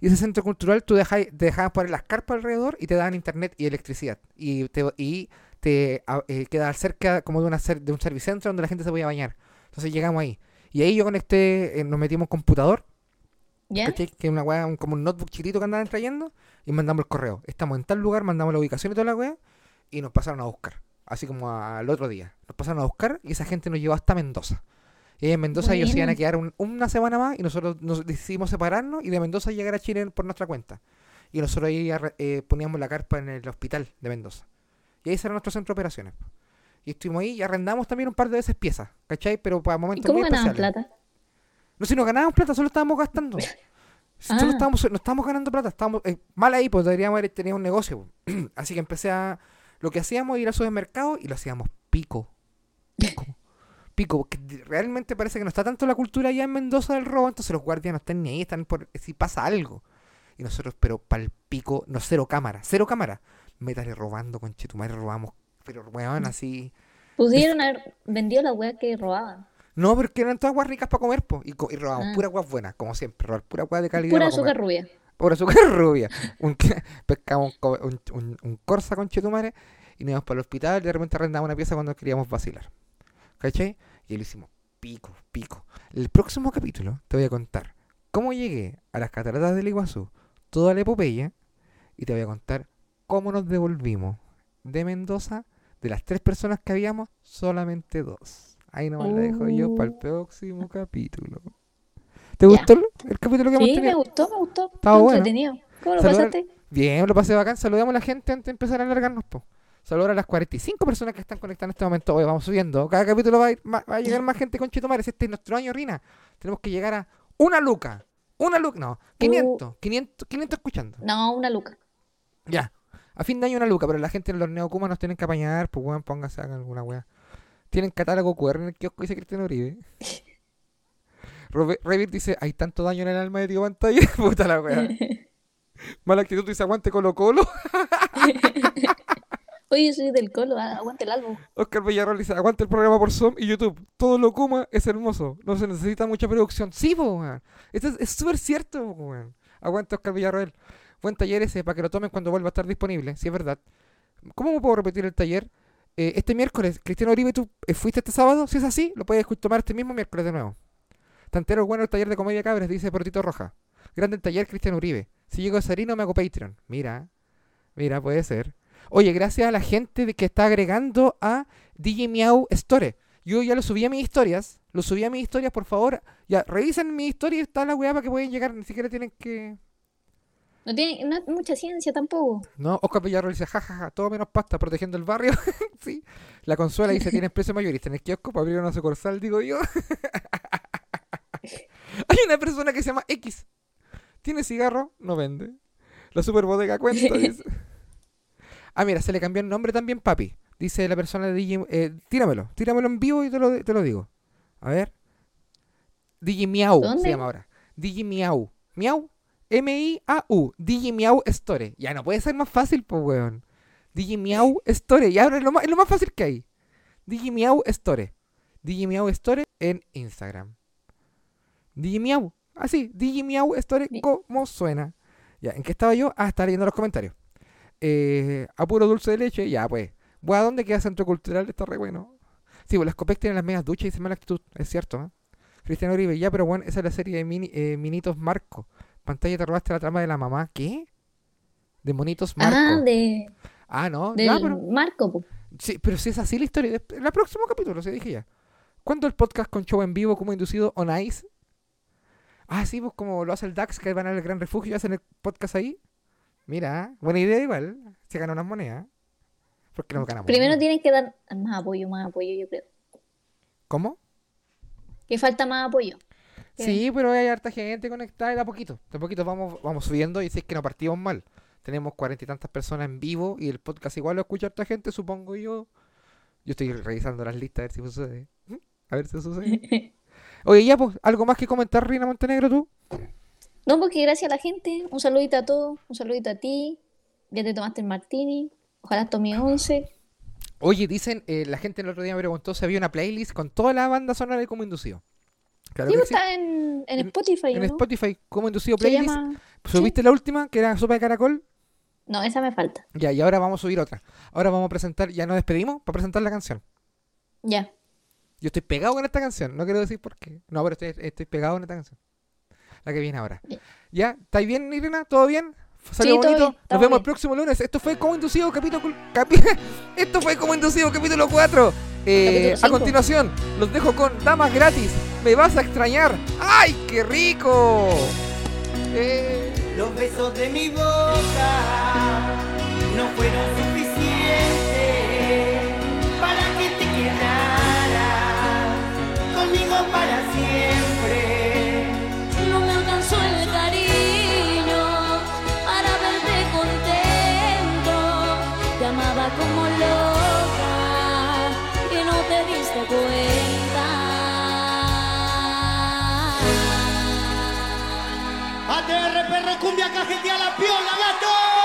y ese centro cultural tú dejai- te dejaban poner las carpas alrededor y te daban internet y electricidad. Y te, y te eh, quedaba cerca como de, una, de un servicentro donde la gente se podía bañar. Entonces llegamos ahí. Y ahí yo conecté, eh, nos metimos un computador, ¿Ya? Que es una weá, un- como un notebook chiquitito que andaban trayendo y mandamos el correo. Estamos en tal lugar, mandamos la ubicación y toda la weá y nos pasaron a buscar. Así como al otro día. Nos pasaron a buscar y esa gente nos llevó hasta Mendoza. Y en Mendoza ellos se iban a quedar un- una semana más y nosotros nos decidimos separarnos y de Mendoza llegar a Chile por nuestra cuenta. Y nosotros ahí eh, poníamos la carpa en el hospital de Mendoza. Y ahí será nuestro centro de operaciones. Y estuvimos ahí y arrendamos también un par de veces piezas, ¿cachai? Pero para ¿Y momentos cómo muy ganaban especiales. plata? No, si no ganábamos plata, solo estábamos gastando. *laughs* Solo Ah. estábamos, no estábamos ganando plata, estábamos eh, mal ahí, pues deberíamos haber tenido un negocio. *clears throat* Así que empecé a. Lo que hacíamos era ir al supermercado y lo hacíamos pico. Pico. *laughs* Pico, porque realmente parece que no está tanto la cultura allá en Mendoza del robo, entonces los guardias no están ni ahí, están por si pasa algo. Y nosotros, pero para el pico, no, cero cámara, cero cámara. Métale robando, con Chetumare, robamos, pero weón, así. Pudieron haber vendido la weá que robaban. No, porque eran todas guas ricas para comer, po, y, co- y robamos Ah. puras guas buenas, como siempre, robar pura guas de calidad. Pura azúcar rubia. por azúcar *laughs* rubia. Un, pescamos un- un corsa con chetumare y nos íbamos para el hospital y de repente arrendamos una pieza cuando queríamos vacilar. ¿Cachai? Y lo hicimos pico, pico. El próximo capítulo te voy a contar cómo llegué a las cataratas del Iguazú, toda la epopeya, y te voy a contar cómo nos devolvimos de Mendoza. De las tres personas que habíamos, solamente dos. Ahí nomás la dejo yo para el Oh. próximo capítulo. ¿Te gustó el, el capítulo que hemos Sí, me tenido? gustó, me gustó. Estaba Muy bueno. entretenido. ¿Cómo lo Saludar- pasaste? Bien, lo pasé bacán. Saludamos a la gente antes de empezar a alargarnos, po. Saludar a las 45 personas que están conectadas en este momento. Hoy vamos subiendo. Cada capítulo va a, ir va a llegar más gente con Chitomares. Este es nuestro año, Rina. Tenemos que llegar a una luca. Una luca, no. 500. 500, 500 escuchando. No, una luca. Ya. A fin de año una luca, pero la gente en los neocumas nos tienen que apañar. Pues, weón, pónganse, hagan alguna weá. Tienen catálogo QR en el kiosco, dice Cristiano Uribe. *laughs* Revit dice, hay tanto daño en el alma de tío pantalla. *laughs* Puta la weá. *laughs* Mala actitud dice, aguante Colo Colo. Oye, soy del colo, ah, aguante el álbum. Oscar Villarreal dice, aguanta el programa por Zoom y YouTube. Todo lo kuma es hermoso. No se necesita mucha producción. Sí, po, weón. Esto es súper cierto, po, weón. Aguanta Oscar Villarreal. Buen taller ese para que lo tomen cuando vuelva a estar disponible, si es verdad. ¿Cómo me puedo repetir el taller? Eh, este miércoles, Cristiano Uribe, ¿tú eh, fuiste este sábado? Si es así, lo puedes tomar este mismo miércoles de nuevo. Tantero bueno el taller de comedia cabres, dice Portito Roja. Grande el taller Cristiano Uribe. Si llego a Sarino me hago Patreon. Mira, mira, puede ser. Oye, gracias a la gente de que está agregando a DJ Miau Store. Yo ya lo subí a mis historias. Lo subí a mis historias, por favor. Ya, revisen mi historia y está la weá para que pueden llegar. Ni siquiera tienen que. No tiene no, mucha ciencia tampoco. No, Oscar Villarreal dice, jajaja, todo menos pasta, protegiendo el barrio. *laughs* sí. La consuela dice, tienen precio mayorista en el kiosco para abrir una sucursal, digo yo. *laughs* Hay una persona que se llama X. Tiene cigarro, no vende. La super bodega cuenta, *laughs* dice. Ah, mira, se le cambió el nombre también, papi. Dice la persona de DJ. eh, tíramelo, tíramelo en vivo y te lo, te lo digo. A ver. DJ Miau se llama ahora. DJ Miau. Miau. M-I-A-U. DJ Miau Store. Ya no puede ser más fácil, pues, weón. DJ Miau Store. Y ahora es lo más, es lo más fácil que hay. DJ Miau Store. DJ Miau Store en Instagram. DJ Miau. Así, DJ Miau Store. ¿cómo suena? Ya, ¿en qué estaba yo? Ah, estaba leyendo los comentarios. Eh, a puro dulce de leche, ya, pues. Bueno, ¿a dónde queda Centro Cultural? Está re bueno. Sí, pues las Copec tienen las medias duchas y dice mala actitud, es cierto, ¿eh? Cristiano Uribe, ya, pero bueno, esa es la serie de mini, eh, Minitos Marco. Pantalla te robaste la trama de la mamá, ¿qué? De Monitos Marco. Ah, de, Ah, no, ya, pero, Marco. po. sí, pero si es así la historia, de- en el próximo capítulo, se dije ya. ¿Cuándo el podcast con show en vivo como inducido on ice? Ah, sí, pues como lo hace el DAX, que van al Gran Refugio y hacen el podcast ahí. Mira, buena idea igual. Se ganan unas monedas. Porque no ganamos. Primero nada. tienen que dar más apoyo, más apoyo, yo creo. ¿Cómo? Que falta más apoyo. ¿Qué? Sí, pero hay harta gente conectada y de a poquito. De a poquito vamos, vamos subiendo y si es que no partimos mal. Tenemos cuarenta y tantas personas en vivo y el podcast igual lo escucha harta gente, supongo yo. Yo estoy revisando las listas a ver si sucede. *laughs* A ver si sucede. *laughs* Oye, ya, pues, ¿algo más que comentar, Rina Montenegro, tú? No, porque gracias a la gente. Un saludito a todos. Un saludito a ti. Ya te tomaste el martini. Ojalá tome 11. Oye, dicen, eh, la gente el otro día me preguntó si había una playlist con toda la banda sonora de como inducido. Claro Sí, que sí. está en, Spotify, En ¿no? Spotify, como inducido playlist. llama... ¿Subiste la última, que era sopa de caracol? No, esa me falta. Ya, y ahora vamos a subir otra. Ahora vamos a presentar, ya nos despedimos para presentar la canción. Ya. Yo estoy pegado con esta canción, no quiero decir por qué. No, pero estoy, estoy pegado con esta canción. La que viene ahora. Ya. ¿Ya? ¿Estáis bien, Irena? ¿Todo bien? ¿Salió Sí, todo bonito? bien, Nos vemos el próximo lunes. Esto fue Como Inducido, capítulo... capi- *laughs* Esto fue Como Inducido, capítulo 4. Eh, Capítulo a continuación, los dejo con Damas Gratis. Me vas a extrañar. ¡Ay, qué rico! Eh, Los besos de mi boca no fueron como loca y no te diste cuenta. ATR perro cumbia cajetea la piola, gato.